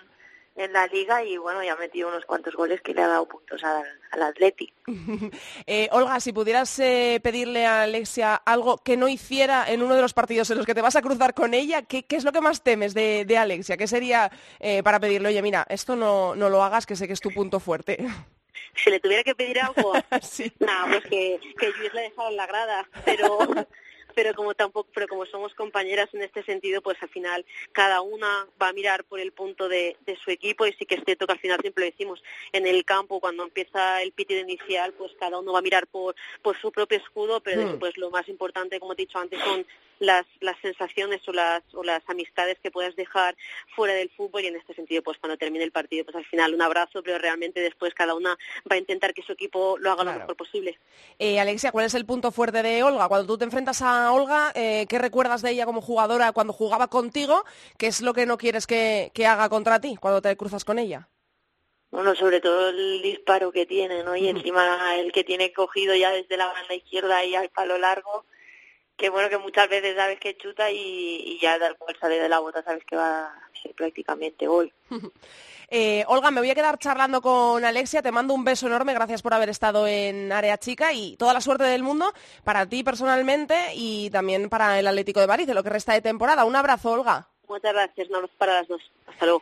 en la liga y bueno, ya ha metido unos cuantos goles que le ha dado puntos al, al Atleti. *laughs* Eh, Olga, si pudieras eh, pedirle a Alexia algo que no hiciera en uno de los partidos en los que te vas a cruzar con ella, ¿qué, es lo que más temes de, de Alexia? ¿Qué sería eh, para pedirle, oye, mira, esto no, no lo hagas, que sé que es tu punto fuerte? *laughs* Si le tuviera que pedir algo, *laughs* nada, pues que, que Luis le dejado en la grada, pero pero como tampoco pero como somos compañeras en este sentido pues al final cada una va a mirar por el punto de, de su equipo y sí que es cierto que al final siempre lo decimos en el campo cuando empieza el pitido inicial pues cada uno va a mirar por por su propio escudo pero hmm. después lo más importante como he dicho antes son las, las sensaciones o las, o las amistades que puedas dejar fuera del fútbol y en este sentido pues cuando termine el partido pues al final un abrazo pero realmente después cada una va a intentar que su equipo lo haga lo mejor posible. Eh, Alexia, ¿cuál es el punto fuerte de Olga? Cuando tú te enfrentas a Olga, eh, ¿qué recuerdas de ella como jugadora cuando jugaba contigo? ¿Qué es lo que no quieres que, que haga contra ti cuando te cruzas con ella? Bueno, sobre todo el disparo que tiene, ¿no? Y encima el que tiene cogido ya desde la banda izquierda y al palo largo, que bueno que muchas veces sabes que chuta y, ya tal cual sale de la bota sabes que va a ser prácticamente gol. *laughs* Eh, Olga, me voy a quedar charlando con Alexia, te mando un beso enorme, gracias por haber estado en Área Chica y toda la suerte del mundo para ti personalmente y también para el Atlético de Madrid, de lo que resta de temporada. Un abrazo, Olga. Muchas gracias, no para las dos. Hasta luego.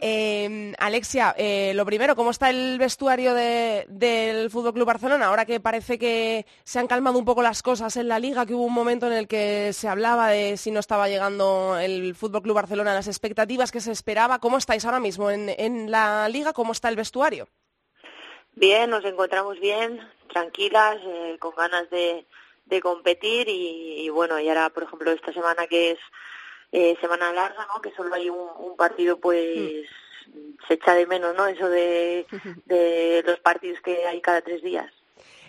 Eh, Alexia, eh, lo primero, ¿cómo está el vestuario de- del Fútbol Club Barcelona? Ahora que parece que se han calmado un poco las cosas en la liga, que hubo un momento en el que se hablaba de si no estaba llegando el Fútbol Club Barcelona a las expectativas que se esperaba. ¿Cómo estáis ahora mismo en, en la liga? ¿Cómo está el vestuario? Bien, nos encontramos bien, tranquilas, eh, con ganas de, de competir y, y bueno, y ahora, por ejemplo, esta semana que es eh, semana larga, ¿no? Que solo hay un, un partido, pues se echa de menos, ¿no? Eso de, *laughs* de los partidos que hay cada tres días.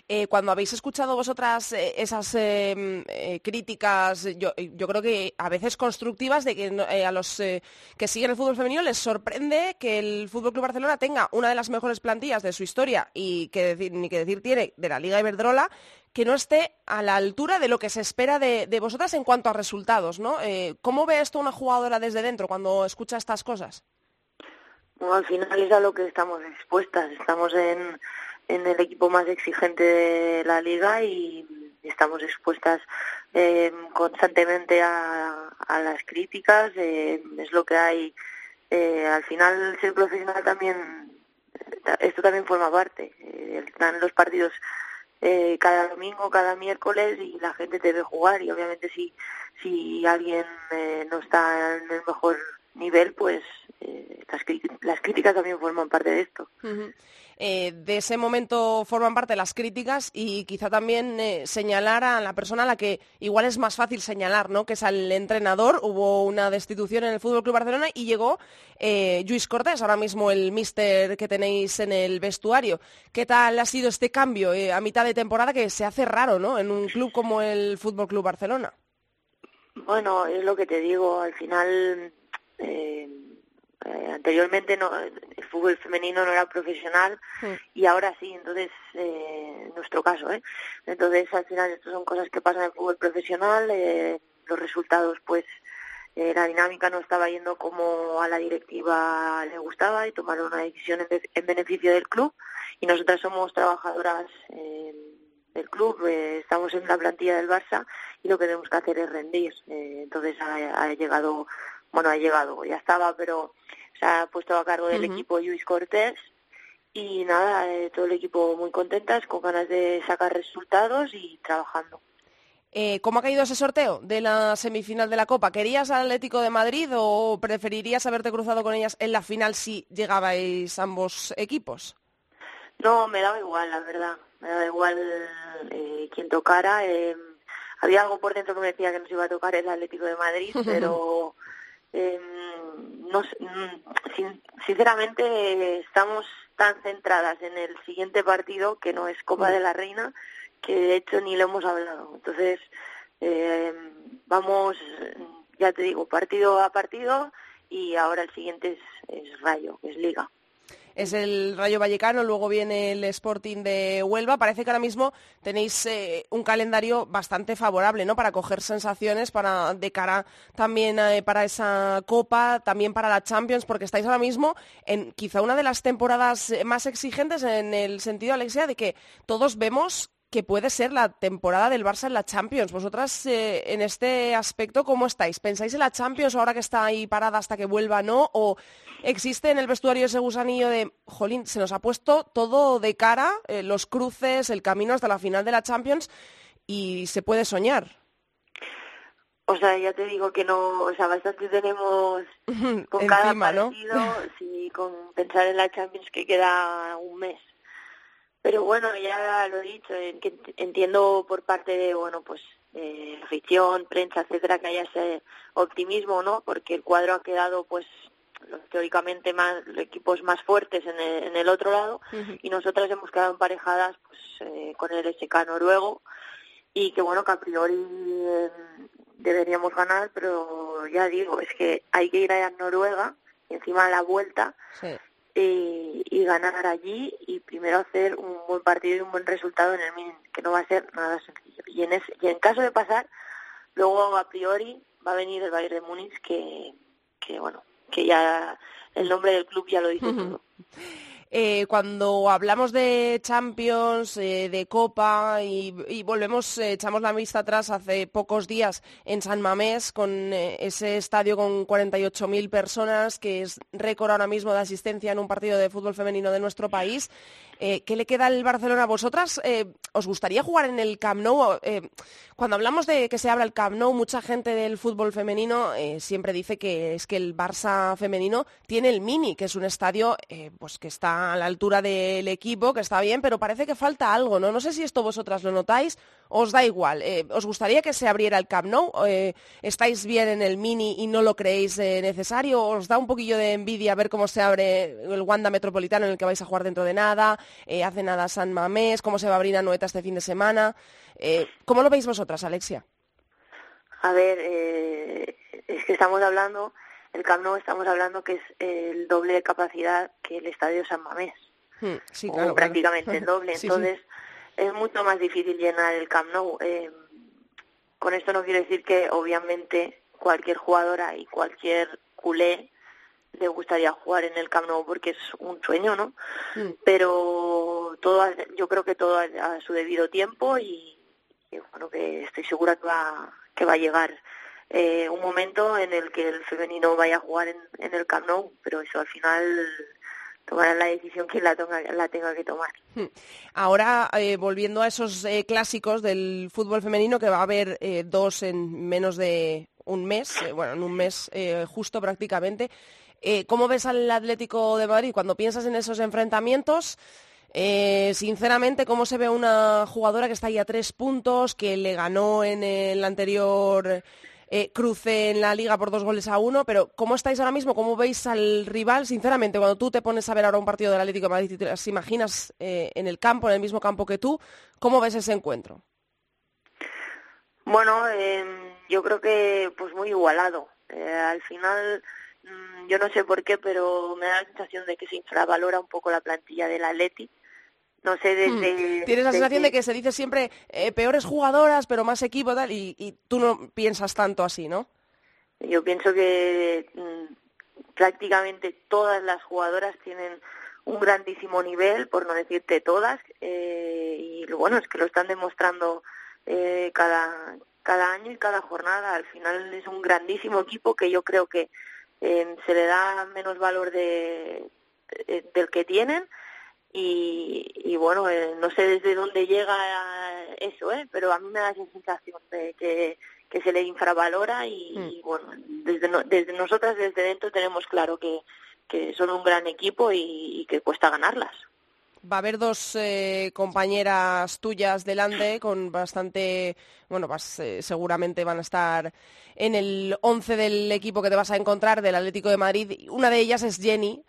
Eh, cuando habéis escuchado vosotras eh, esas eh, críticas, yo, yo creo que a veces constructivas, de que a los que siguen el fútbol femenino les sorprende que el Fútbol Club Barcelona tenga una de las mejores plantillas de su historia y que decir, ni que decir tiene de la Liga Iberdrola, que no esté a la altura de lo que se espera de, de vosotras en cuanto a resultados, ¿no? Eh, ¿Cómo ve esto una jugadora desde dentro cuando escucha estas cosas? Al final es a lo que estamos expuestas. Estamos en, el equipo más exigente de la liga y estamos expuestas eh, constantemente a, a las críticas. eh, es lo que hay. Eh, al final, ser profesional también, esto también forma parte. Eh, están los partidos eh, cada domingo, cada miércoles y la gente te ve jugar y obviamente si, si alguien eh, no está en el mejor nivel, pues eh, las, las críticas también forman parte de esto. Eh, de ese momento forman parte las críticas y quizá también eh, señalar a la persona a la que igual es más fácil señalar, ¿no? Que es al entrenador. Hubo una destitución en el Fútbol Club Barcelona y llegó eh, Luis Cortés, ahora mismo el míster que tenéis en el vestuario. ¿Qué tal ha sido este cambio a mitad de temporada que se hace raro, ¿no? En un club como el Fútbol Club Barcelona. Bueno, es lo que te digo, al final eh, anteriormente no, el fútbol femenino no era profesional y ahora sí, entonces eh, nuestro caso, ¿eh? Entonces al final estas son cosas que pasan en el fútbol profesional, eh, los resultados pues eh, la dinámica no estaba yendo como a la directiva le gustaba y tomaron una decisión en, be- en beneficio del club y nosotras somos trabajadoras eh, del club, eh, estamos en la plantilla del Barça y lo que tenemos que hacer es rendir. Eh, entonces ha, ha llegado, bueno, ha llegado, ya estaba, pero se ha puesto a cargo del equipo Luis Cortés y nada, eh, todo el equipo muy contentas, con ganas de sacar resultados y trabajando. Eh, ¿Cómo ha caído ese sorteo de la semifinal de la Copa? ¿Querías al Atlético de Madrid o preferirías haberte cruzado con ellas en la final si llegabais ambos equipos? No, me daba igual, la verdad. Me daba igual eh, quién tocara. eh, había algo por dentro que me decía que nos iba a tocar el Atlético de Madrid, *laughs* pero eh, no mm, sin- sinceramente estamos tan centradas en el siguiente partido, que no es Copa de la Reina, que de hecho ni lo hemos hablado. Entonces, eh, vamos, ya te digo, partido a partido y ahora el siguiente es, es Rayo, es Liga. Es el Rayo Vallecano, luego viene el Sporting de Huelva. Parece que ahora mismo tenéis eh, un calendario bastante favorable, ¿no? Para coger sensaciones, para de cara también eh, para esa Copa, también para la Champions, porque estáis ahora mismo en quizá una de las temporadas eh, más exigentes en el sentido, Alexia, de que todos vemos que puede ser la temporada del Barça en la Champions. Vosotras eh, en este aspecto, ¿cómo estáis? ¿Pensáis en la Champions ahora que está ahí parada hasta que vuelva, no? ¿O existe en el vestuario ese gusanillo de, jolín, se nos ha puesto todo de cara, eh, los cruces, el camino hasta la final de la Champions y se puede soñar? O sea, ya te digo que no, o sea, bastante tenemos *laughs* con cada ¿no? partido, sí, con pensar en la Champions que queda un mes. Pero bueno, ya lo he dicho, entiendo por parte de, bueno, pues, eh, afición, prensa, etcétera, que haya ese optimismo, ¿no? Porque el cuadro ha quedado, pues, teóricamente más, equipos más fuertes en el, en el otro lado y nosotras hemos quedado emparejadas, pues, eh, con el SK noruego y que bueno que a priori eh, deberíamos ganar pero ya digo es que hay que ir a Noruega y encima a la vuelta Sí. Y, y ganar allí y primero hacer un buen partido y un buen resultado en el Min, que no va a ser nada sencillo. Y en ese- y en caso de pasar luego a priori va a venir el Bayern de Múnich que que bueno que ya el nombre del club ya lo dice *laughs* todo eh, cuando hablamos de Champions, eh, de Copa y, volvemos, eh, echamos la vista atrás hace pocos días en San Mamés con ese estadio con 48.000 personas, que es récord ahora mismo de asistencia en un partido de fútbol femenino de nuestro país. Eh, ¿Qué le queda al Barcelona a vosotras? Eh, ¿Os gustaría jugar en el Camp Nou? Eh, cuando hablamos de que se abra el Camp Nou, mucha gente del fútbol femenino siempre dice que es que el Barça femenino tiene el Mini, que es un estadio pues que está a la altura del equipo, que está bien, pero parece que falta algo, ¿no? No sé si esto vosotras lo notáis, os da igual. Eh, ¿Os gustaría que se abriera el Camp Nou? Eh, ¿Estáis bien en el Mini y no lo creéis eh, necesario? ¿Os da un poquillo de envidia ver cómo se abre el Wanda Metropolitano en el que vais a jugar dentro de nada? Eh, hace nada San Mamés, cómo se va a abrir Anoeta este fin de semana. Eh, ¿Cómo lo veis vosotras, Alexia? A ver, eh, es que estamos hablando, el Camp Nou estamos hablando que es el doble de capacidad que el Estadio San Mamés, Hmm, sí, o claro, claro. prácticamente el doble. *laughs* Sí, sí. Es mucho más difícil llenar el Camp Nou. Eh, con esto no quiero decir que, obviamente, cualquier jugadora y cualquier culé le gustaría jugar en el Camp Nou porque es un sueño, ¿no? Mm. Pero todo, yo creo que todo a, a su debido tiempo y, y, bueno, que estoy segura que va, que va a llegar eh, un momento en el que el femenino vaya a jugar en, en el Camp Nou, pero eso al final tomará la decisión quien la, tenga, la tenga que tomar. Hmm. Ahora, eh, volviendo a esos eh, clásicos del fútbol femenino, que va a haber eh, dos en menos de un mes, bueno, en un mes justo prácticamente, ¿cómo ves al Atlético de Madrid cuando piensas en esos enfrentamientos? Sinceramente, ¿cómo se ve una jugadora que está ahí a tres puntos, que le ganó en el anterior eh, cruce en la liga por dos goles a uno? Pero ¿cómo estáis ahora mismo? ¿Cómo veis al rival? Sinceramente, cuando tú te pones a ver ahora un partido del Atlético de Madrid y te las imaginas eh, en el campo, en el mismo campo que tú, ¿cómo ves ese encuentro? Bueno, eh, yo creo que pues muy igualado. Eh, al final, mm, yo no sé por qué, pero me da la sensación de que se infravalora un poco la plantilla del Atleti. No sé desde... Hmm. Tienes la sensación de que se dice siempre eh, peores jugadoras, pero más equipo tal, y, y tú no piensas tanto así, ¿no? Yo pienso que mm, prácticamente todas las jugadoras tienen un grandísimo nivel, por no decirte todas, eh, y bueno es que lo están demostrando eh, cada, cada año y cada jornada. Al final es un grandísimo equipo que yo creo que eh, se le da menos valor de, de- del que tienen. Y, y bueno, eh, no sé desde dónde llega eso, ¿eh? pero a mí me da esa sensación de que, que se le infravalora y, Mm. y bueno, desde, no- desde nosotras, desde dentro, tenemos claro que, que son un gran equipo y, y que cuesta ganarlas. Va a haber dos eh, compañeras tuyas delante con bastante, bueno, vas, eh, seguramente van a estar en el 11 del equipo que te vas a encontrar del Atlético de Madrid. Una de ellas es Jenny,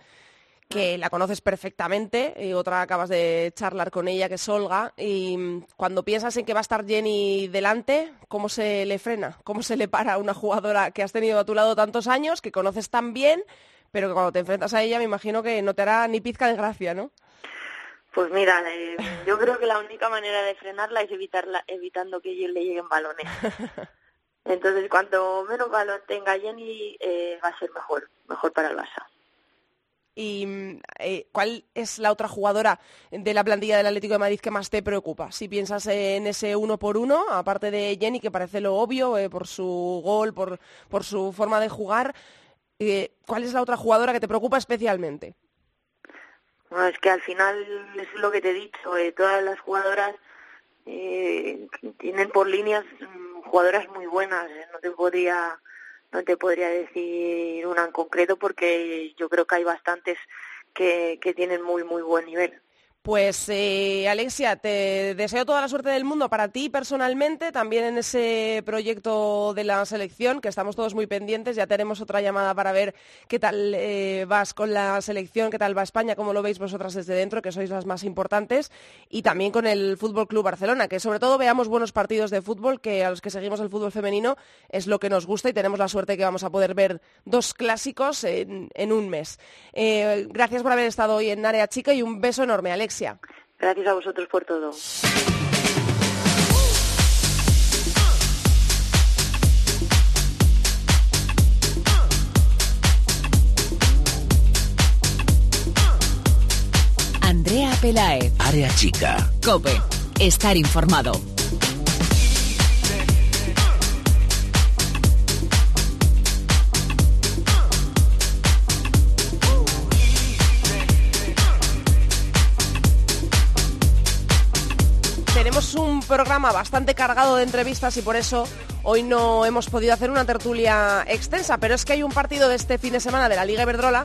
que la conoces perfectamente, y otra acabas de charlar con ella, que es Olga, y cuando piensas en que va a estar Jenny delante, ¿cómo se le frena? ¿Cómo se le para a una jugadora que has tenido a tu lado tantos años, que conoces tan bien, pero que cuando te enfrentas a ella me imagino que no te hará ni pizca de gracia, ¿no? Pues mira, eh, yo creo que la única manera de frenarla es evitarla, evitando que le lleguen balones. *laughs* Entonces, cuanto menos balón tenga Jenny, eh, va a ser mejor, mejor para el Barça. ¿Y eh, cuál es la otra jugadora de la plantilla del Atlético de Madrid que más te preocupa? Si piensas en ese uno por uno, aparte de Jenny, que parece lo obvio eh, por su gol, por, su forma de jugar, eh, ¿cuál es la otra jugadora que te preocupa especialmente? Es que al final es lo que te he dicho, eh, todas las jugadoras tienen por líneas mm, jugadoras muy buenas, no te podría no te podría decir una en concreto porque yo creo que hay bastantes que, que tienen muy muy buen nivel. Pues eh, Alexia, te deseo toda la suerte del mundo para ti personalmente, también en ese proyecto de la selección, que estamos todos muy pendientes. Ya tenemos otra llamada para ver qué tal eh, vas con la selección, qué tal va España, cómo lo veis vosotras desde dentro, que sois las más importantes, y también con el Fútbol Club Barcelona, que sobre todo veamos buenos partidos de fútbol, que a los que seguimos el fútbol femenino es lo que nos gusta y tenemos la suerte que vamos a poder ver dos clásicos en, un mes. Eh, gracias por haber estado hoy en Área Chica y un beso enorme, Alexia. Gracias a vosotros por todo. Área chica. Cope, estar informado. Programa bastante cargado de entrevistas y por eso hoy no hemos podido hacer una tertulia extensa, pero es que hay un partido de este fin de semana de la Liga Iberdrola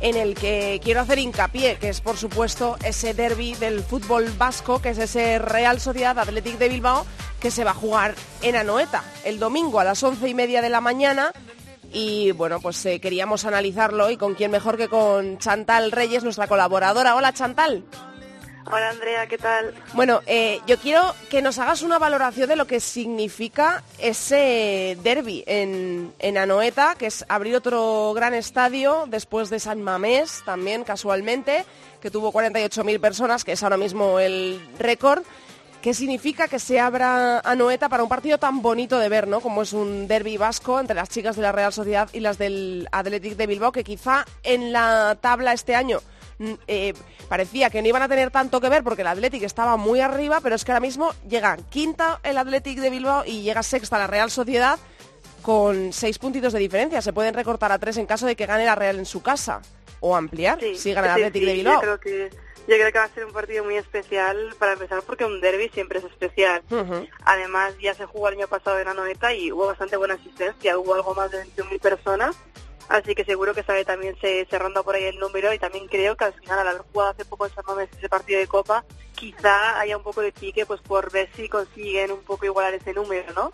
en el que quiero hacer hincapié, que es por supuesto ese derby del fútbol vasco, que es ese Real Sociedad Athletic de Bilbao, que se va a jugar en Anoeta el domingo a las once y media de la mañana. Y bueno, pues eh, queríamos analizarlo y con quién mejor que con Chantal Reyes, nuestra colaboradora. Hola Chantal. Hola Andrea, ¿qué tal? Bueno, eh, yo quiero que nos hagas una valoración de lo que significa ese derby en, en Anoeta, que es abrir otro gran estadio después de San Mamés, también casualmente, que tuvo 48.000 personas, que es ahora mismo el récord. ¿Qué significa que se abra Anoeta para un partido tan bonito de ver, ¿no? Como es un derby vasco entre las chicas de la Real Sociedad y las del Athletic de Bilbao, que quizá en la tabla este año eh, parecía que no iban a tener tanto que ver porque el Athletic estaba muy arriba, pero es que ahora mismo llega quinta el Athletic de Bilbao y llega sexta la Real Sociedad con seis puntitos de diferencia. Se pueden recortar a tres en caso de que gane la Real en su casa o ampliar Sí, si gana el sí, Athletic sí, de Bilbao. Yo creo, que, yo creo que va a ser un partido muy especial para empezar porque un derby siempre es especial. Además, ya se jugó el año pasado en Anoeta y hubo bastante buena asistencia, hubo algo más de 21.000 personas, así que seguro que sabe también se, se ronda por ahí el número y también creo que al final, al haber jugado hace poco en San Mamés ese partido de Copa, quizá haya un poco de pique pues por ver si consiguen un poco igualar ese número, ¿no?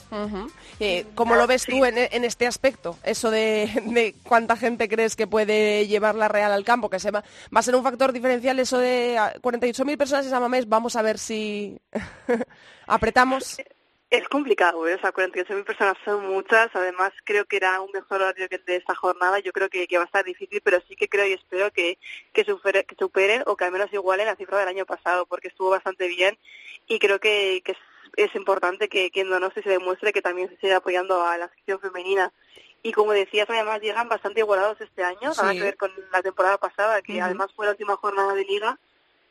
Eh, ¿Cómo lo ves tú en, en este aspecto? Eso de, de cuánta gente crees que puede llevar la Real al campo, que se va, va a ser un factor diferencial eso de ah, 48.000 personas en San Mamés. Vamos a ver si *laughs* apretamos. *laughs* Es complicado, ¿eh? o sea, 48.000 personas son muchas, además creo que era un mejor horario que el de esta jornada, yo creo que, que va a estar difícil, pero sí que creo y espero que, que, supere, que superen o que al menos igualen la cifra del año pasado, porque estuvo bastante bien. Y creo que, que es, es importante que, que en Donosti se demuestre que también se sigue apoyando a la sección femenina. Y como decías, además llegan bastante igualados este año, nada que ver con la temporada pasada, que además fue la última jornada de liga.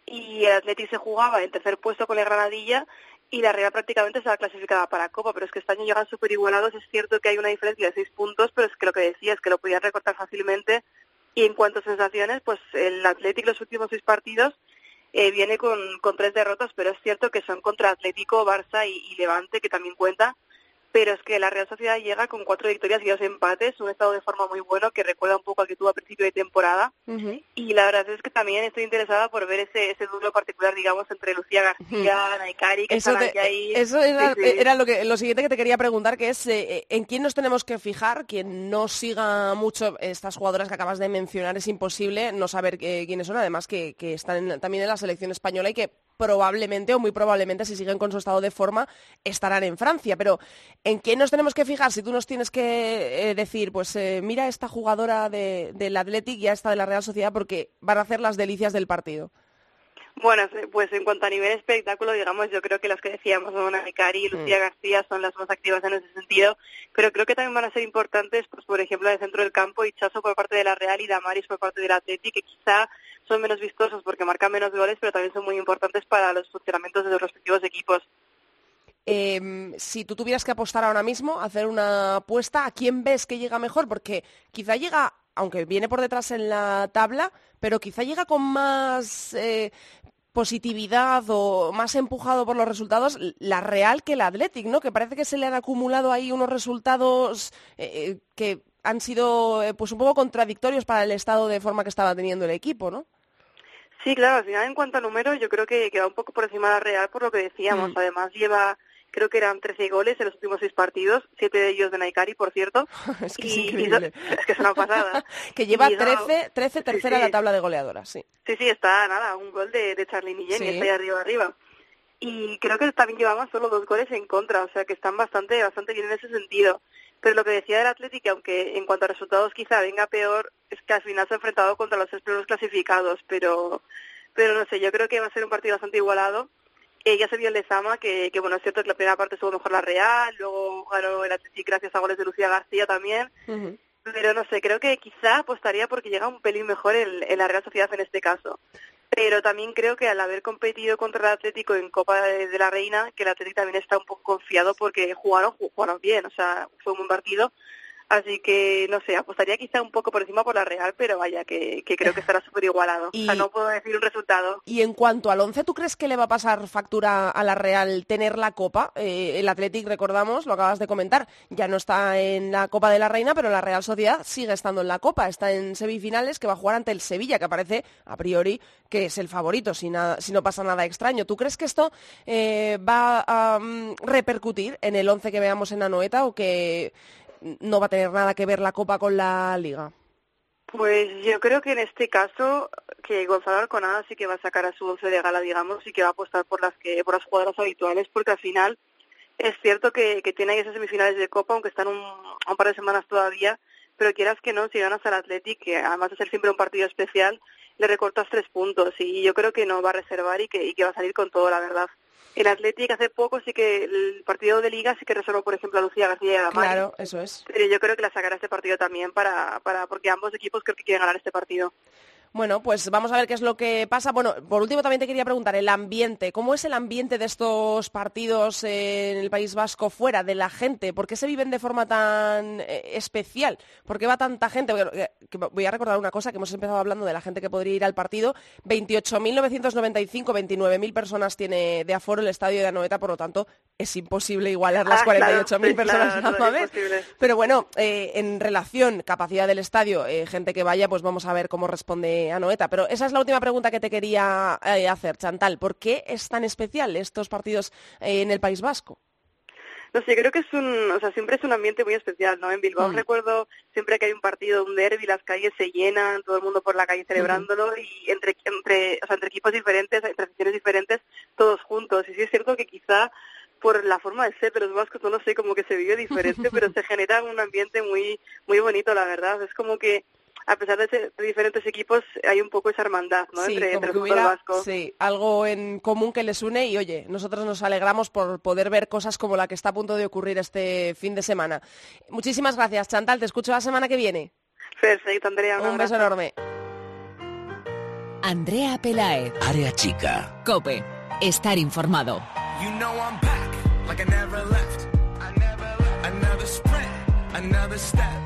Y el Atleti se jugaba en tercer puesto con el Granadilla y la Real prácticamente estaba clasificada para Copa, pero es que este año llegan súper igualados, es cierto que hay una diferencia de seis puntos, pero es que lo que decía es que lo podían recortar fácilmente. Y en cuanto a sensaciones, pues el Atlético los últimos seis partidos eh, viene con, con tres derrotas, pero es cierto que son contra Atlético, Barça y, y Levante, que también cuenta, pero es que la Real Sociedad llega con cuatro victorias y dos empates, un estado de forma muy bueno que recuerda un poco al que tuvo a principio de temporada. Y la verdad es que también estoy interesada por ver ese, ese duelo particular, digamos, entre Lucía García, Naikari, que Eso, están te- ahí. eso era, Sí, sí. era lo, que, lo siguiente que te quería preguntar, que es eh, en quién nos tenemos que fijar. Quien no siga mucho estas jugadoras que acabas de mencionar es imposible no saber eh, quiénes son, además que, que están en- también en la selección española y que probablemente o muy probablemente si siguen con su estado de forma estarán en Francia. Pero ¿en quién nos tenemos que fijar? Si tú nos tienes que eh, decir, pues eh, mira esta jugadora de- del Athletic y a esta de la Real Sociedad porque van a hacer las delicias del partido. Bueno, pues en cuanto a nivel espectáculo, digamos, yo creo que las que decíamos, ¿no? Naikari y Lucía García son las más activas en ese sentido, pero creo que también van a ser importantes, pues por ejemplo, el centro del campo, Ichazo por parte de la Real y Damaris por parte del Atleti, que quizá son menos vistosos porque marcan menos goles, pero también son muy importantes para los funcionamientos de los respectivos equipos. Eh, si tú tuvieras que apostar ahora mismo, hacer una apuesta, ¿a quién ves que llega mejor? Porque quizá llega, aunque viene por detrás en la tabla, pero quizá llega con más eh, positividad o más empujado por los resultados la Real que la Athletic, ¿no? Que parece que se le han acumulado ahí unos resultados eh, que han sido eh, pues un poco contradictorios para el estado de forma que estaba teniendo el equipo, ¿no? Sí, claro, al final en cuanto a números yo creo que queda un poco por encima de la Real por lo que decíamos. Mm. Además lleva, creo que eran 13 goles en los últimos seis partidos, siete de ellos de Naikari, por cierto. *laughs* es que es Y- y increíble. so- es que es una pasada. *laughs* que lleva Y no- 13, 13 tercera en sí. la tabla de goleadoras, sí. Sí, sí, está nada, un gol de, de Charly Millén Sí. y está ahí arriba, arriba. Y creo que también llevamos solo dos goles en contra, o sea que están bastante, bastante bien en ese sentido. Pero lo que decía del Atlético, aunque en cuanto a resultados quizá venga peor, es que al final se ha enfrentado contra los tres primeros clasificados, pero, pero no sé, yo creo que va a ser un partido bastante igualado. Eh, ya se vio el Lezama, que, que bueno, es cierto que la primera parte estuvo mejor la Real, luego ganó el Atlético gracias a goles de Lucía García también. Pero no sé, creo que quizá apostaría porque llega un pelín mejor el, el la Real Sociedad en este caso. Pero también creo que al haber competido contra el Atlético en Copa de, la Reina, que el Atlético también está un poco confiado porque jugaron, jugaron bien, o sea, fue un buen partido. Así que, no sé, apostaría quizá un poco por encima por la Real, pero vaya, que, que creo que estará súper igualado. Y- O sea, no puedo decir un resultado. Y en cuanto al 11, ¿tú crees que le va a pasar factura a la Real tener la Copa? Eh, el Athletic, recordamos, lo acabas de comentar, ya no está en la Copa de la Reina, pero la Real Sociedad sigue estando en la Copa. Está en semifinales que va a jugar ante el Sevilla, que parece, a priori, que es el favorito, si, nada, si no pasa nada extraño. ¿Tú crees que esto eh, va a mm, repercutir en el 11 que veamos en Anoeta o que no va a tener nada que ver la Copa con la Liga? Pues yo creo que en este caso que Gonzalo Arconada sí que va a sacar a su once de gala, digamos, y que va a apostar por las que por las jugadoras habituales, porque al final es cierto que, que tiene ahí esas semifinales de Copa, aunque están un, par de semanas todavía, pero quieras que no, si ganas al Athletic, que además de ser siempre un partido especial, le recortas tres puntos y yo creo que no va a reservar y que, y que va a salir con todo, la verdad. El Athletic hace poco sí que el partido de Liga sí que reservó, por ejemplo, a Lucía García y a Damari. Claro, eso es. Pero yo creo que la sacará este partido también para, para porque ambos equipos creo que quieren ganar este partido. Bueno, pues vamos a ver qué es lo que pasa. Bueno, por último también te quería preguntar, el ambiente, ¿cómo es el ambiente de estos partidos en el País Vasco fuera de la gente? ¿Por qué se viven de forma tan eh, especial? ¿Por qué va tanta gente? Eh, voy a recordar una cosa, que hemos empezado hablando de la gente que podría ir al partido. 28.995, 29.000 personas tiene de aforo el estadio de Anoeta, por lo tanto es imposible igualar las Ah, claro, 48.000 sí, personas claro, no, imposible. Pero bueno, eh, en relación capacidad del estadio, eh, gente que vaya, pues vamos a ver cómo responde Anoeta. Pero esa es la última pregunta que te quería eh, hacer, Chantal. ¿Por qué es tan especial estos partidos eh, en el País Vasco? No sé, creo que es un, o sea, siempre es un ambiente muy especial, ¿no? En Bilbao Mm. recuerdo siempre que hay un partido, un derby, las calles se llenan, todo el mundo por la calle celebrándolo y entre, entre, o sea, entre equipos diferentes, entre aficiones diferentes, todos juntos. Y sí es cierto que quizá por la forma de ser de los vascos, no lo sé, como que se vive diferente, *laughs* pero se genera un ambiente muy, muy bonito, la verdad. Es como que a pesar de ser de diferentes equipos, hay un poco esa hermandad, ¿no? Sí, entre, entre el fútbol hubiera vasco. sí, algo en común que les une y oye, nosotros nos alegramos por poder ver cosas como la que está a punto de ocurrir este fin de semana. Muchísimas gracias, Chantal. Te escucho la semana que viene. Perfecto, Andrea. Un beso enorme. Andrea Pelaez, Área chica. Cope, estar informado. You know I'm back, like I never left. I never left. Another sprint, another step,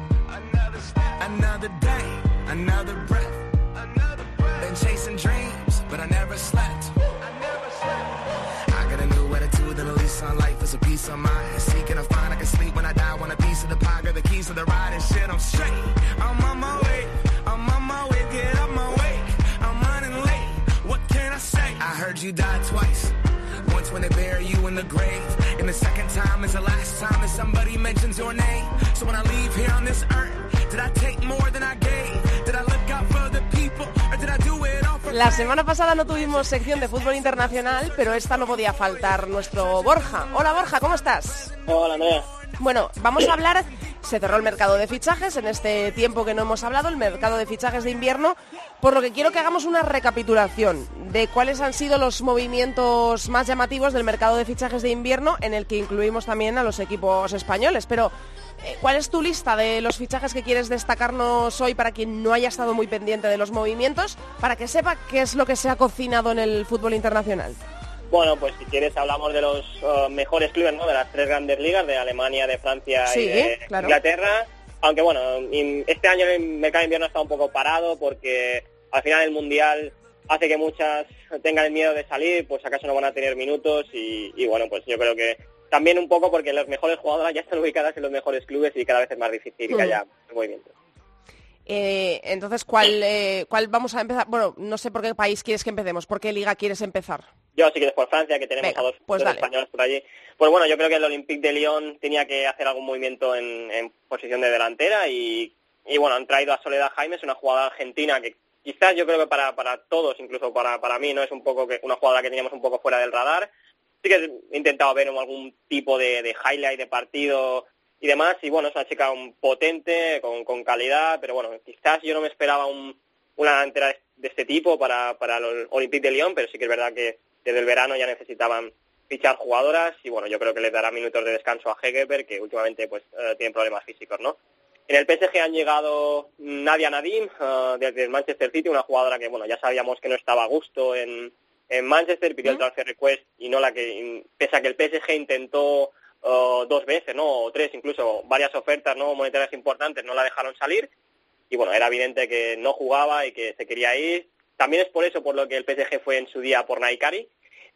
another day, another breath, another breath. Been chasing dreams, but I never slept. I never slept. I got a new attitude and a lease on life is a piece of mind. Seeking to find I can sleep when I die. Want a piece of the pie, got the keys to the ride and shit. I'm straight. I'm on my way. I'm on my way. Get up my way. I'm running late. What can I say? I heard you died twice. Once when they bury you in the grave, and the second time is the last time that somebody mentions your name. So when I leave here on this earth, did I take more than I gave? Did I look out for the people, or did I do it all for La semana pasada no tuvimos sección de fútbol internacional, pero esta no podía faltar nuestro Borja. Hola Borja, ¿cómo estás? Hola, Andrea. Bueno, vamos a hablar, se cerró el mercado de fichajes en este tiempo que no hemos hablado, el mercado de fichajes de invierno, por lo que quiero que hagamos una recapitulación de cuáles han sido los movimientos más llamativos del mercado de fichajes de invierno, en el que incluimos también a los equipos españoles. Pero, ¿cuál es tu lista de los fichajes que quieres destacarnos hoy para quien no haya estado muy pendiente de los movimientos, para que sepa qué es lo que se ha cocinado en el fútbol internacional? Bueno, pues si quieres hablamos de los uh, mejores clubes, ¿no? De las tres grandes ligas, de Alemania, de Francia Sí, y de claro. Inglaterra. Aunque bueno, in- este año el mercado de invierno está un poco parado porque al final el Mundial hace que muchas tengan el miedo de salir, pues acaso no van a tener minutos y, y bueno, pues yo creo que también un poco porque las mejores jugadoras ya están ubicadas en los mejores clubes y cada vez es más difícil que Mm. haya movimiento. Eh, entonces, ¿cuál, eh, ¿cuál vamos a empezar? Bueno, no sé por qué país quieres que empecemos, por qué liga quieres empezar. Yo, si quieres, por Francia, que tenemos Venga, a dos, pues dos españoles por allí. Pues bueno, yo creo que el Olympique de Lyon tenía que hacer algún movimiento en, en posición de delantera y, y bueno, han traído a Soledad Jaimes, una jugadora argentina que quizás yo creo que para, para todos, incluso para, para mí, no es un poco que una jugadora que teníamos un poco fuera del radar. Sí que he intentado ver algún tipo de, de highlight de partido y demás, y bueno, es una chica un potente, con, con calidad, pero bueno, quizás yo no me esperaba un, una delantera de- este tipo para, para el Olympique de Lyon, pero sí que es verdad que desde el verano ya necesitaban fichar jugadoras y bueno, yo creo que les dará minutos de descanso a Hegerberg, que últimamente pues eh, tiene problemas físicos, ¿no? En el PSG han llegado Nadia Nadim uh, desde el Manchester City, una jugadora que bueno ya sabíamos que no estaba a gusto en, en Manchester, pidió el transfer request y no la que, pese a que el PSG intentó uh, dos veces, no, o tres incluso, varias ofertas no monetarias importantes, no la dejaron salir y bueno, era evidente que no jugaba y que se quería ir. También es por eso por lo que el PSG fue en su día por Naikari,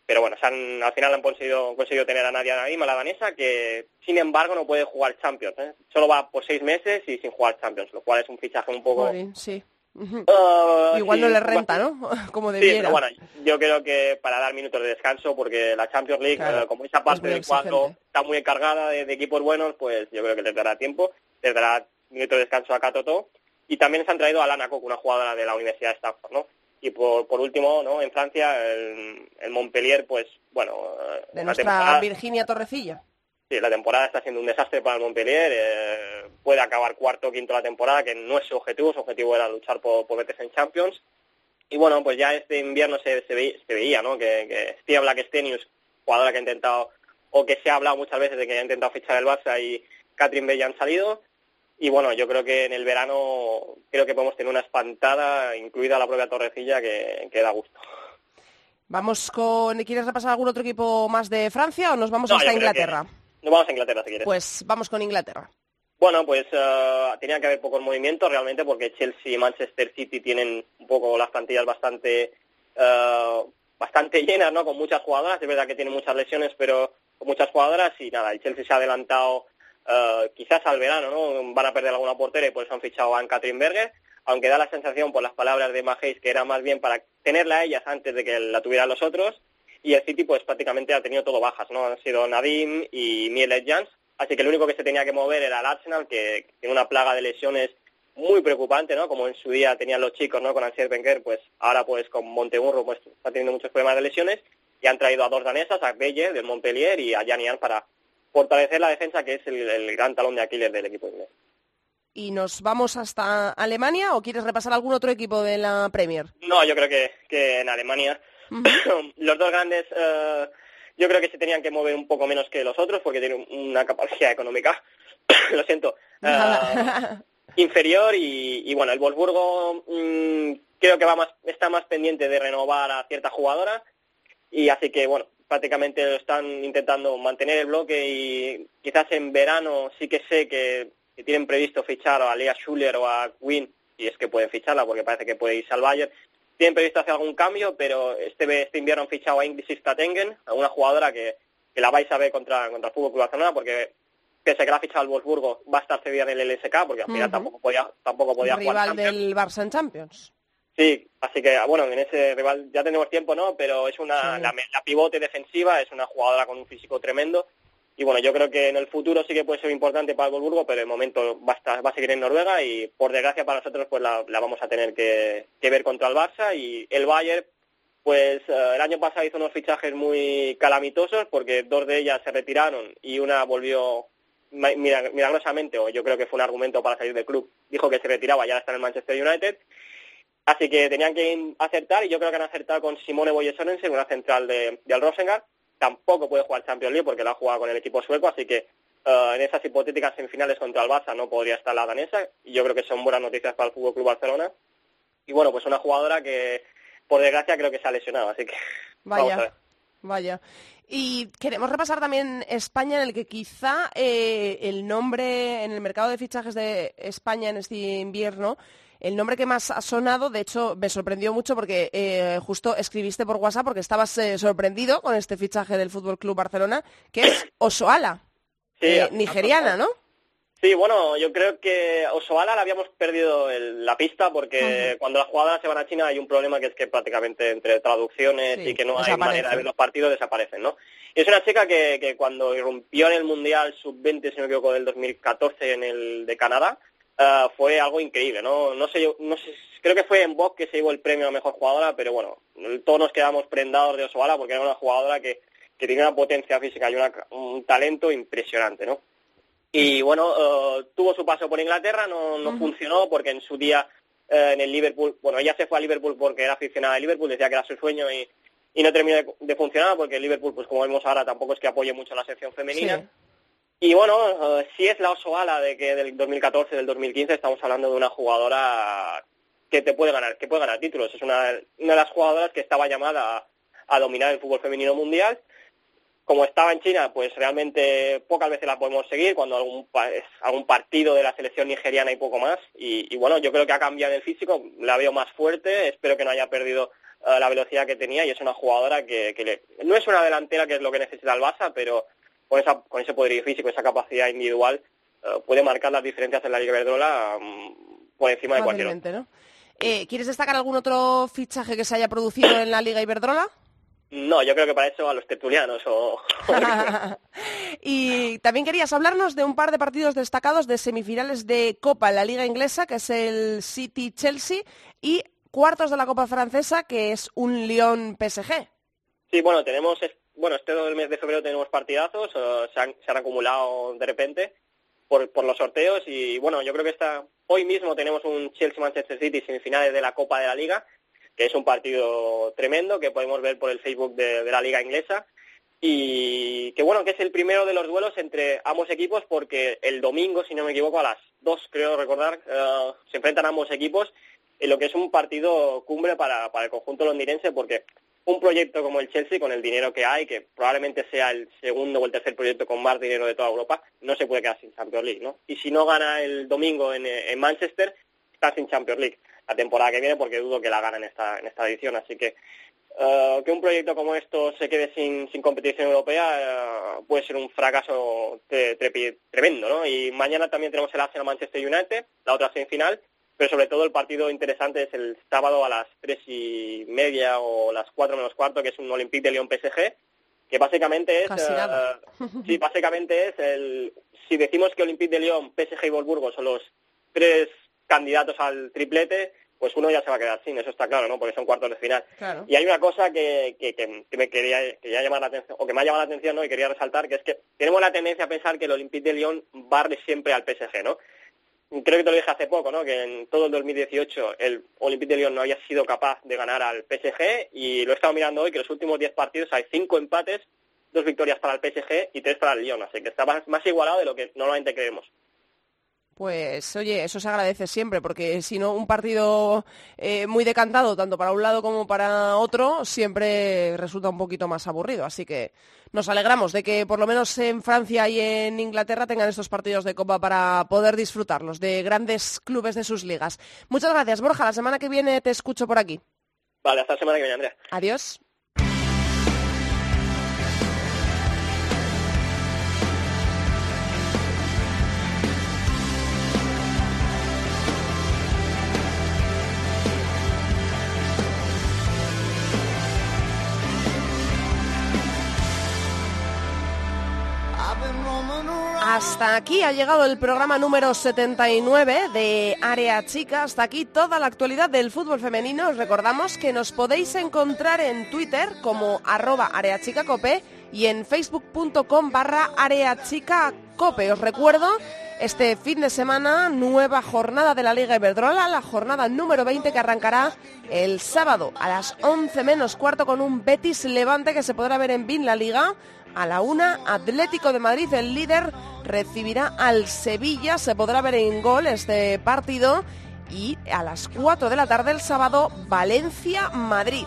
pero bueno, se han, al final han conseguido, conseguido tener a Nadia Nadim, a la danesa, que sin embargo no puede jugar Champions. ¿eh? Solo va por seis meses y sin jugar Champions, lo cual es un fichaje un poco... Sí. Uh, Igual sí, no le renta. ¿no? Como Sí, debiera. pero bueno, yo creo que para dar minutos de descanso, porque la Champions League, Claro, eh, como esa parte muy del cuadro está muy encargada de, de equipos buenos, pues yo creo que les dará tiempo, les dará minutos de descanso a Katoto. Y también se han traído a Lana Cook, una jugadora de la Universidad de Stanford, ¿no? Y por, por último, ¿no? En Francia, el, el Montpellier, pues, bueno... eh, De nuestra temporada- Virginia Torrecilla. Sí, la temporada está siendo un desastre para el Montpellier. eh, puede acabar cuarto o quinto la temporada, que no es su objetivo. Su objetivo era luchar por, por meterse en Champions. Y bueno, pues ya este invierno se, se, veía, se veía, ¿no? Que, que Blackstenius, jugadora que ha intentado, o que se ha hablado muchas veces de que ha intentado fichar el Barça y Catherine Bell ya han salido. Y bueno, yo creo que en el verano creo que podemos tener una espantada, incluida la propia Torrecilla, que, que da gusto. Vamos con... ¿Quieres repasar algún otro equipo más de Francia o nos vamos No, hasta creo Nos vamos a Inglaterra si quieres. Pues vamos con Inglaterra. Bueno, pues eh, tenía que haber pocos movimientos realmente porque Chelsea y Manchester City tienen un poco las plantillas bastante eh, bastante llenas, ¿no? Con muchas jugadoras. Es verdad que tienen muchas lesiones, pero con muchas jugadoras y nada, el Chelsea se ha adelantado eh, quizás al verano, ¿no? Van a perder alguna portera y por eso han fichado a Anne-Catherine Berger, aunque da la sensación por las palabras de Mahéis que era más bien para tenerla a ellas antes de que la tuvieran los otros. Y el City pues prácticamente ha tenido todo bajas, ¿no? Han sido Nadim y Mielet Jans, Así que el único que se tenía que mover era el Arsenal, que tiene una plaga de lesiones muy preocupante, ¿no? Como en su día tenían los chicos, ¿no? Con Arsène Wenger, pues ahora pues con Monteburro pues está teniendo muchos problemas de lesiones y han traído a dos danesas, a Belle del Montpellier y a Janian para fortalecer la defensa, que es el, el gran talón de Aquiles del equipo inglés. ¿Y nos vamos hasta Alemania o quieres repasar algún otro equipo de la Premier? No, yo creo que, que en Alemania los dos grandes eh, yo creo que se tenían que mover un poco menos que los otros porque tienen una capacidad económica, *coughs* lo siento, eh, *laughs* inferior y, y, bueno, el Wolfsburgo mmm, creo que va más, está más pendiente de renovar a ciertas jugadoras y así que bueno, prácticamente lo están intentando mantener el bloque y quizás en verano sí que sé que, que tienen previsto fichar a Lea Schuller o a Quinn y es que pueden ficharla porque parece que puede irse al Bayern tienen previsto hacer algún cambio, pero este, este invierno han fichado a Ingrid Statengen, a una jugadora que, que, la vais a ver contra, contra el Fútbol Club Barcelona, porque pese a que la ha fichado el Wolfsburgo, va a estar cedida en el LSK, porque al final uh -huh. tampoco podía, tampoco podía Rival jugar. del Barça en Champions. Sí, así que bueno, en ese rival ya tenemos tiempo, ¿no? Pero es una, sí. la, la pivote defensiva, es una jugadora con un físico tremendo. Y bueno, yo creo que en el futuro sí que puede ser importante para el Wolfsburgo, pero de momento va a, estar, va a seguir en Noruega y por desgracia para nosotros pues la, la vamos a tener que, que, ver contra el Barça. Y el Bayern pues uh, el año pasado hizo unos fichajes muy calamitosos porque dos de ellas se retiraron y una volvió milagrosamente, o yo creo que fue un argumento para salir del club, dijo que se retiraba y ahora está en el Manchester United. Así que tenían que acertar y yo creo que han acertado con Simone Boye Sorensen, una central de, del Rosengard, tampoco puede jugar Champions League porque la ha jugado con el equipo sueco, así que uh, en esas hipotéticas semifinales contra el Barça no podría estar la danesa y yo creo que son buenas noticias para el Fútbol Club Barcelona. Y bueno, pues una jugadora que por desgracia creo que se ha lesionado, así que vaya, vamos a ver. Vaya. Y queremos repasar también España, en el que quizá eh, el nombre en el mercado de fichajes de España en este invierno el nombre que más ha sonado, de hecho, me sorprendió mucho porque eh, justo escribiste por WhatsApp porque estabas eh, sorprendido con este fichaje del Fútbol Club Barcelona, que es *coughs* Osoala, sí, eh, nigeriana, ¿no? Sí, bueno, yo creo que Osoala la habíamos perdido el, la pista porque uh -huh. cuando las jugadoras se van a China hay un problema que es que prácticamente entre traducciones sí, y que no hay manera de ver los partidos desaparecen, ¿no? Y es una chica que, que cuando irrumpió en el Mundial Sub-20, si no me equivoco, del 2014 en el de Canadá, Uh, fue algo increíble, ¿no? No sé, no sé, creo que fue en Box que se llevó el premio a mejor jugadora, pero bueno, todos nos quedamos prendados de Osoala porque era una jugadora que, que tenía una potencia física y una, un talento impresionante, ¿no? Y bueno, uh, tuvo su paso por Inglaterra, no, no uh -huh. funcionó porque en su día uh, en el Liverpool, bueno, ella se fue a Liverpool porque era aficionada a Liverpool, decía que era su sueño y, y no terminó de, de, funcionar porque el Liverpool, pues como vemos ahora, tampoco es que apoye mucho a la sección femenina. Sí. Y bueno, eh, si es la Osoala de que del 2014 del 2015 estamos hablando de una jugadora que te puede ganar, que puede ganar títulos. Es una, una de las jugadoras que estaba llamada a, dominar el fútbol femenino mundial. Como estaba en China, pues realmente pocas veces la podemos seguir, cuando algún, algún partido de la selección nigeriana y poco más. Y, y bueno, yo creo que ha cambiado el físico, la veo más fuerte, espero que no haya perdido eh, la velocidad que tenía y es una jugadora que, que le- no es una delantera que es lo que necesita el Barça, pero con, esa, con ese poderío físico, esa capacidad individual, eh, puede marcar las diferencias en la Liga Iberdrola mm, por encima de cualquier otro. Eh, ¿Quieres destacar algún otro fichaje que se haya producido en la Liga Iberdrola? No, yo creo que para eso a los tertulianos o... *laughs* y también querías hablarnos de un par de partidos destacados de semifinales de Copa en la Liga Inglesa, que es el City-Chelsea, y cuartos de la Copa Francesa, que es un Lyon-PSG. Sí, bueno, tenemos, bueno, este mes de febrero tenemos partidazos, se, han, se han acumulado de repente por, por los sorteos y bueno, yo creo que está, hoy mismo tenemos un Chelsea-Manchester City semifinales de la Copa de la Liga, que es un partido tremendo que podemos ver por el Facebook de, de la Liga Inglesa y que bueno, que es el primero de los duelos entre ambos equipos porque el domingo, si no me equivoco, a las dos creo recordar, eh, se enfrentan ambos equipos en lo que es un partido cumbre para, para el conjunto londinense porque un proyecto como el Chelsea, con el dinero que hay, que probablemente sea el segundo o el tercer proyecto con más dinero de toda Europa, no se puede quedar sin Champions League, ¿no? Y si no gana el domingo en, Manchester, está sin Champions League la temporada que viene, porque dudo que la gana en esta, en esta edición. Así que eh, que un proyecto como esto se quede sin, sin competición europea eh, puede ser un fracaso tre- trepi- tremendo, ¿no? Y mañana también tenemos el Arsenal-Manchester United, la otra semifinal, pero sobre todo el partido interesante es el sábado a las tres y media o las cuatro menos cuarto, que es un Olympique de Lyon PSG, que básicamente es, sí, básicamente es el, si decimos que Olympique de Lyon, PSG y Wolfsburgo son los tres candidatos al triplete, pues uno ya se va a quedar sin, eso está claro, ¿no? Porque son cuartos de final. Claro. Y hay una cosa que, que, que- que me quería, quería llamar la atención, o que me ha llamado la atención, ¿no? Y quería resaltar, que es que tenemos la tendencia a pensar que el Olympique de Lyon barre siempre al PSG, ¿no? Creo que te lo dije hace poco, ¿no? Que en todo el 2018 el Olympique de Lyon no había sido capaz de ganar al PSG y lo he estado mirando hoy que los últimos 10 partidos hay 5 empates, dos victorias para el PSG y 3 para el Lyon, así que está más, más igualado de lo que normalmente creemos. Pues oye, eso se agradece siempre, porque si no, un partido eh, muy decantado, tanto para un lado como para otro, siempre resulta un poquito más aburrido. Así que nos alegramos de que por lo menos en Francia y en Inglaterra tengan estos partidos de Copa para poder disfrutarlos de grandes clubes de sus ligas. Muchas gracias, Borja. La semana que viene te escucho por aquí. Vale, hasta la semana que viene, Andrea. Adiós. Hasta aquí ha llegado el programa número 79 de Área Chica. Hasta aquí toda la actualidad del fútbol femenino. Os recordamos que nos podéis encontrar en Twitter como arroba areachicacope y en facebook.com barra areachicacope. Os recuerdo, este fin de semana, nueva jornada de la Liga Iberdrola, la jornada número 20 que arrancará el sábado a las 11 menos cuarto con un Betis Levante que se podrá ver en BIN La Liga. A la una, Atlético de Madrid, el líder, recibirá al Sevilla. Se podrá ver en gol este partido. Y a las 4 de la tarde el sábado, Valencia-Madrid.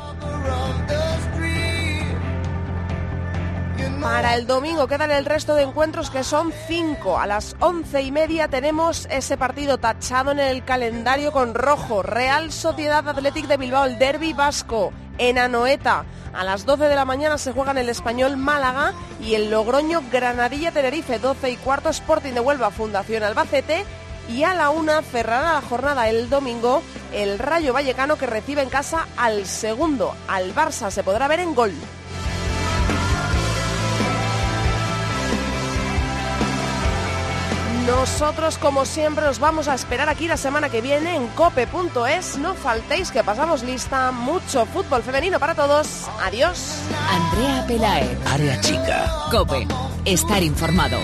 Para el domingo quedan el resto de encuentros que son cinco. A las once y media tenemos ese partido tachado en el calendario con rojo. Real Sociedad Athletic de Bilbao, el derby vasco en Anoeta. A las 12 de la mañana se juegan el Español Málaga y el Logroño Granadilla Tenerife. 12 y cuarto Sporting de Huelva, Fundación Albacete. Y a la una cerrará la jornada el domingo el Rayo Vallecano que recibe en casa al segundo. Al Barça se podrá ver en gol. Nosotros, como siempre, os vamos a esperar aquí la semana que viene en cope.es. No faltéis que pasamos lista. Mucho fútbol femenino para todos. Adiós. Andrea Pelae. Área chica. Cope. Estar informado.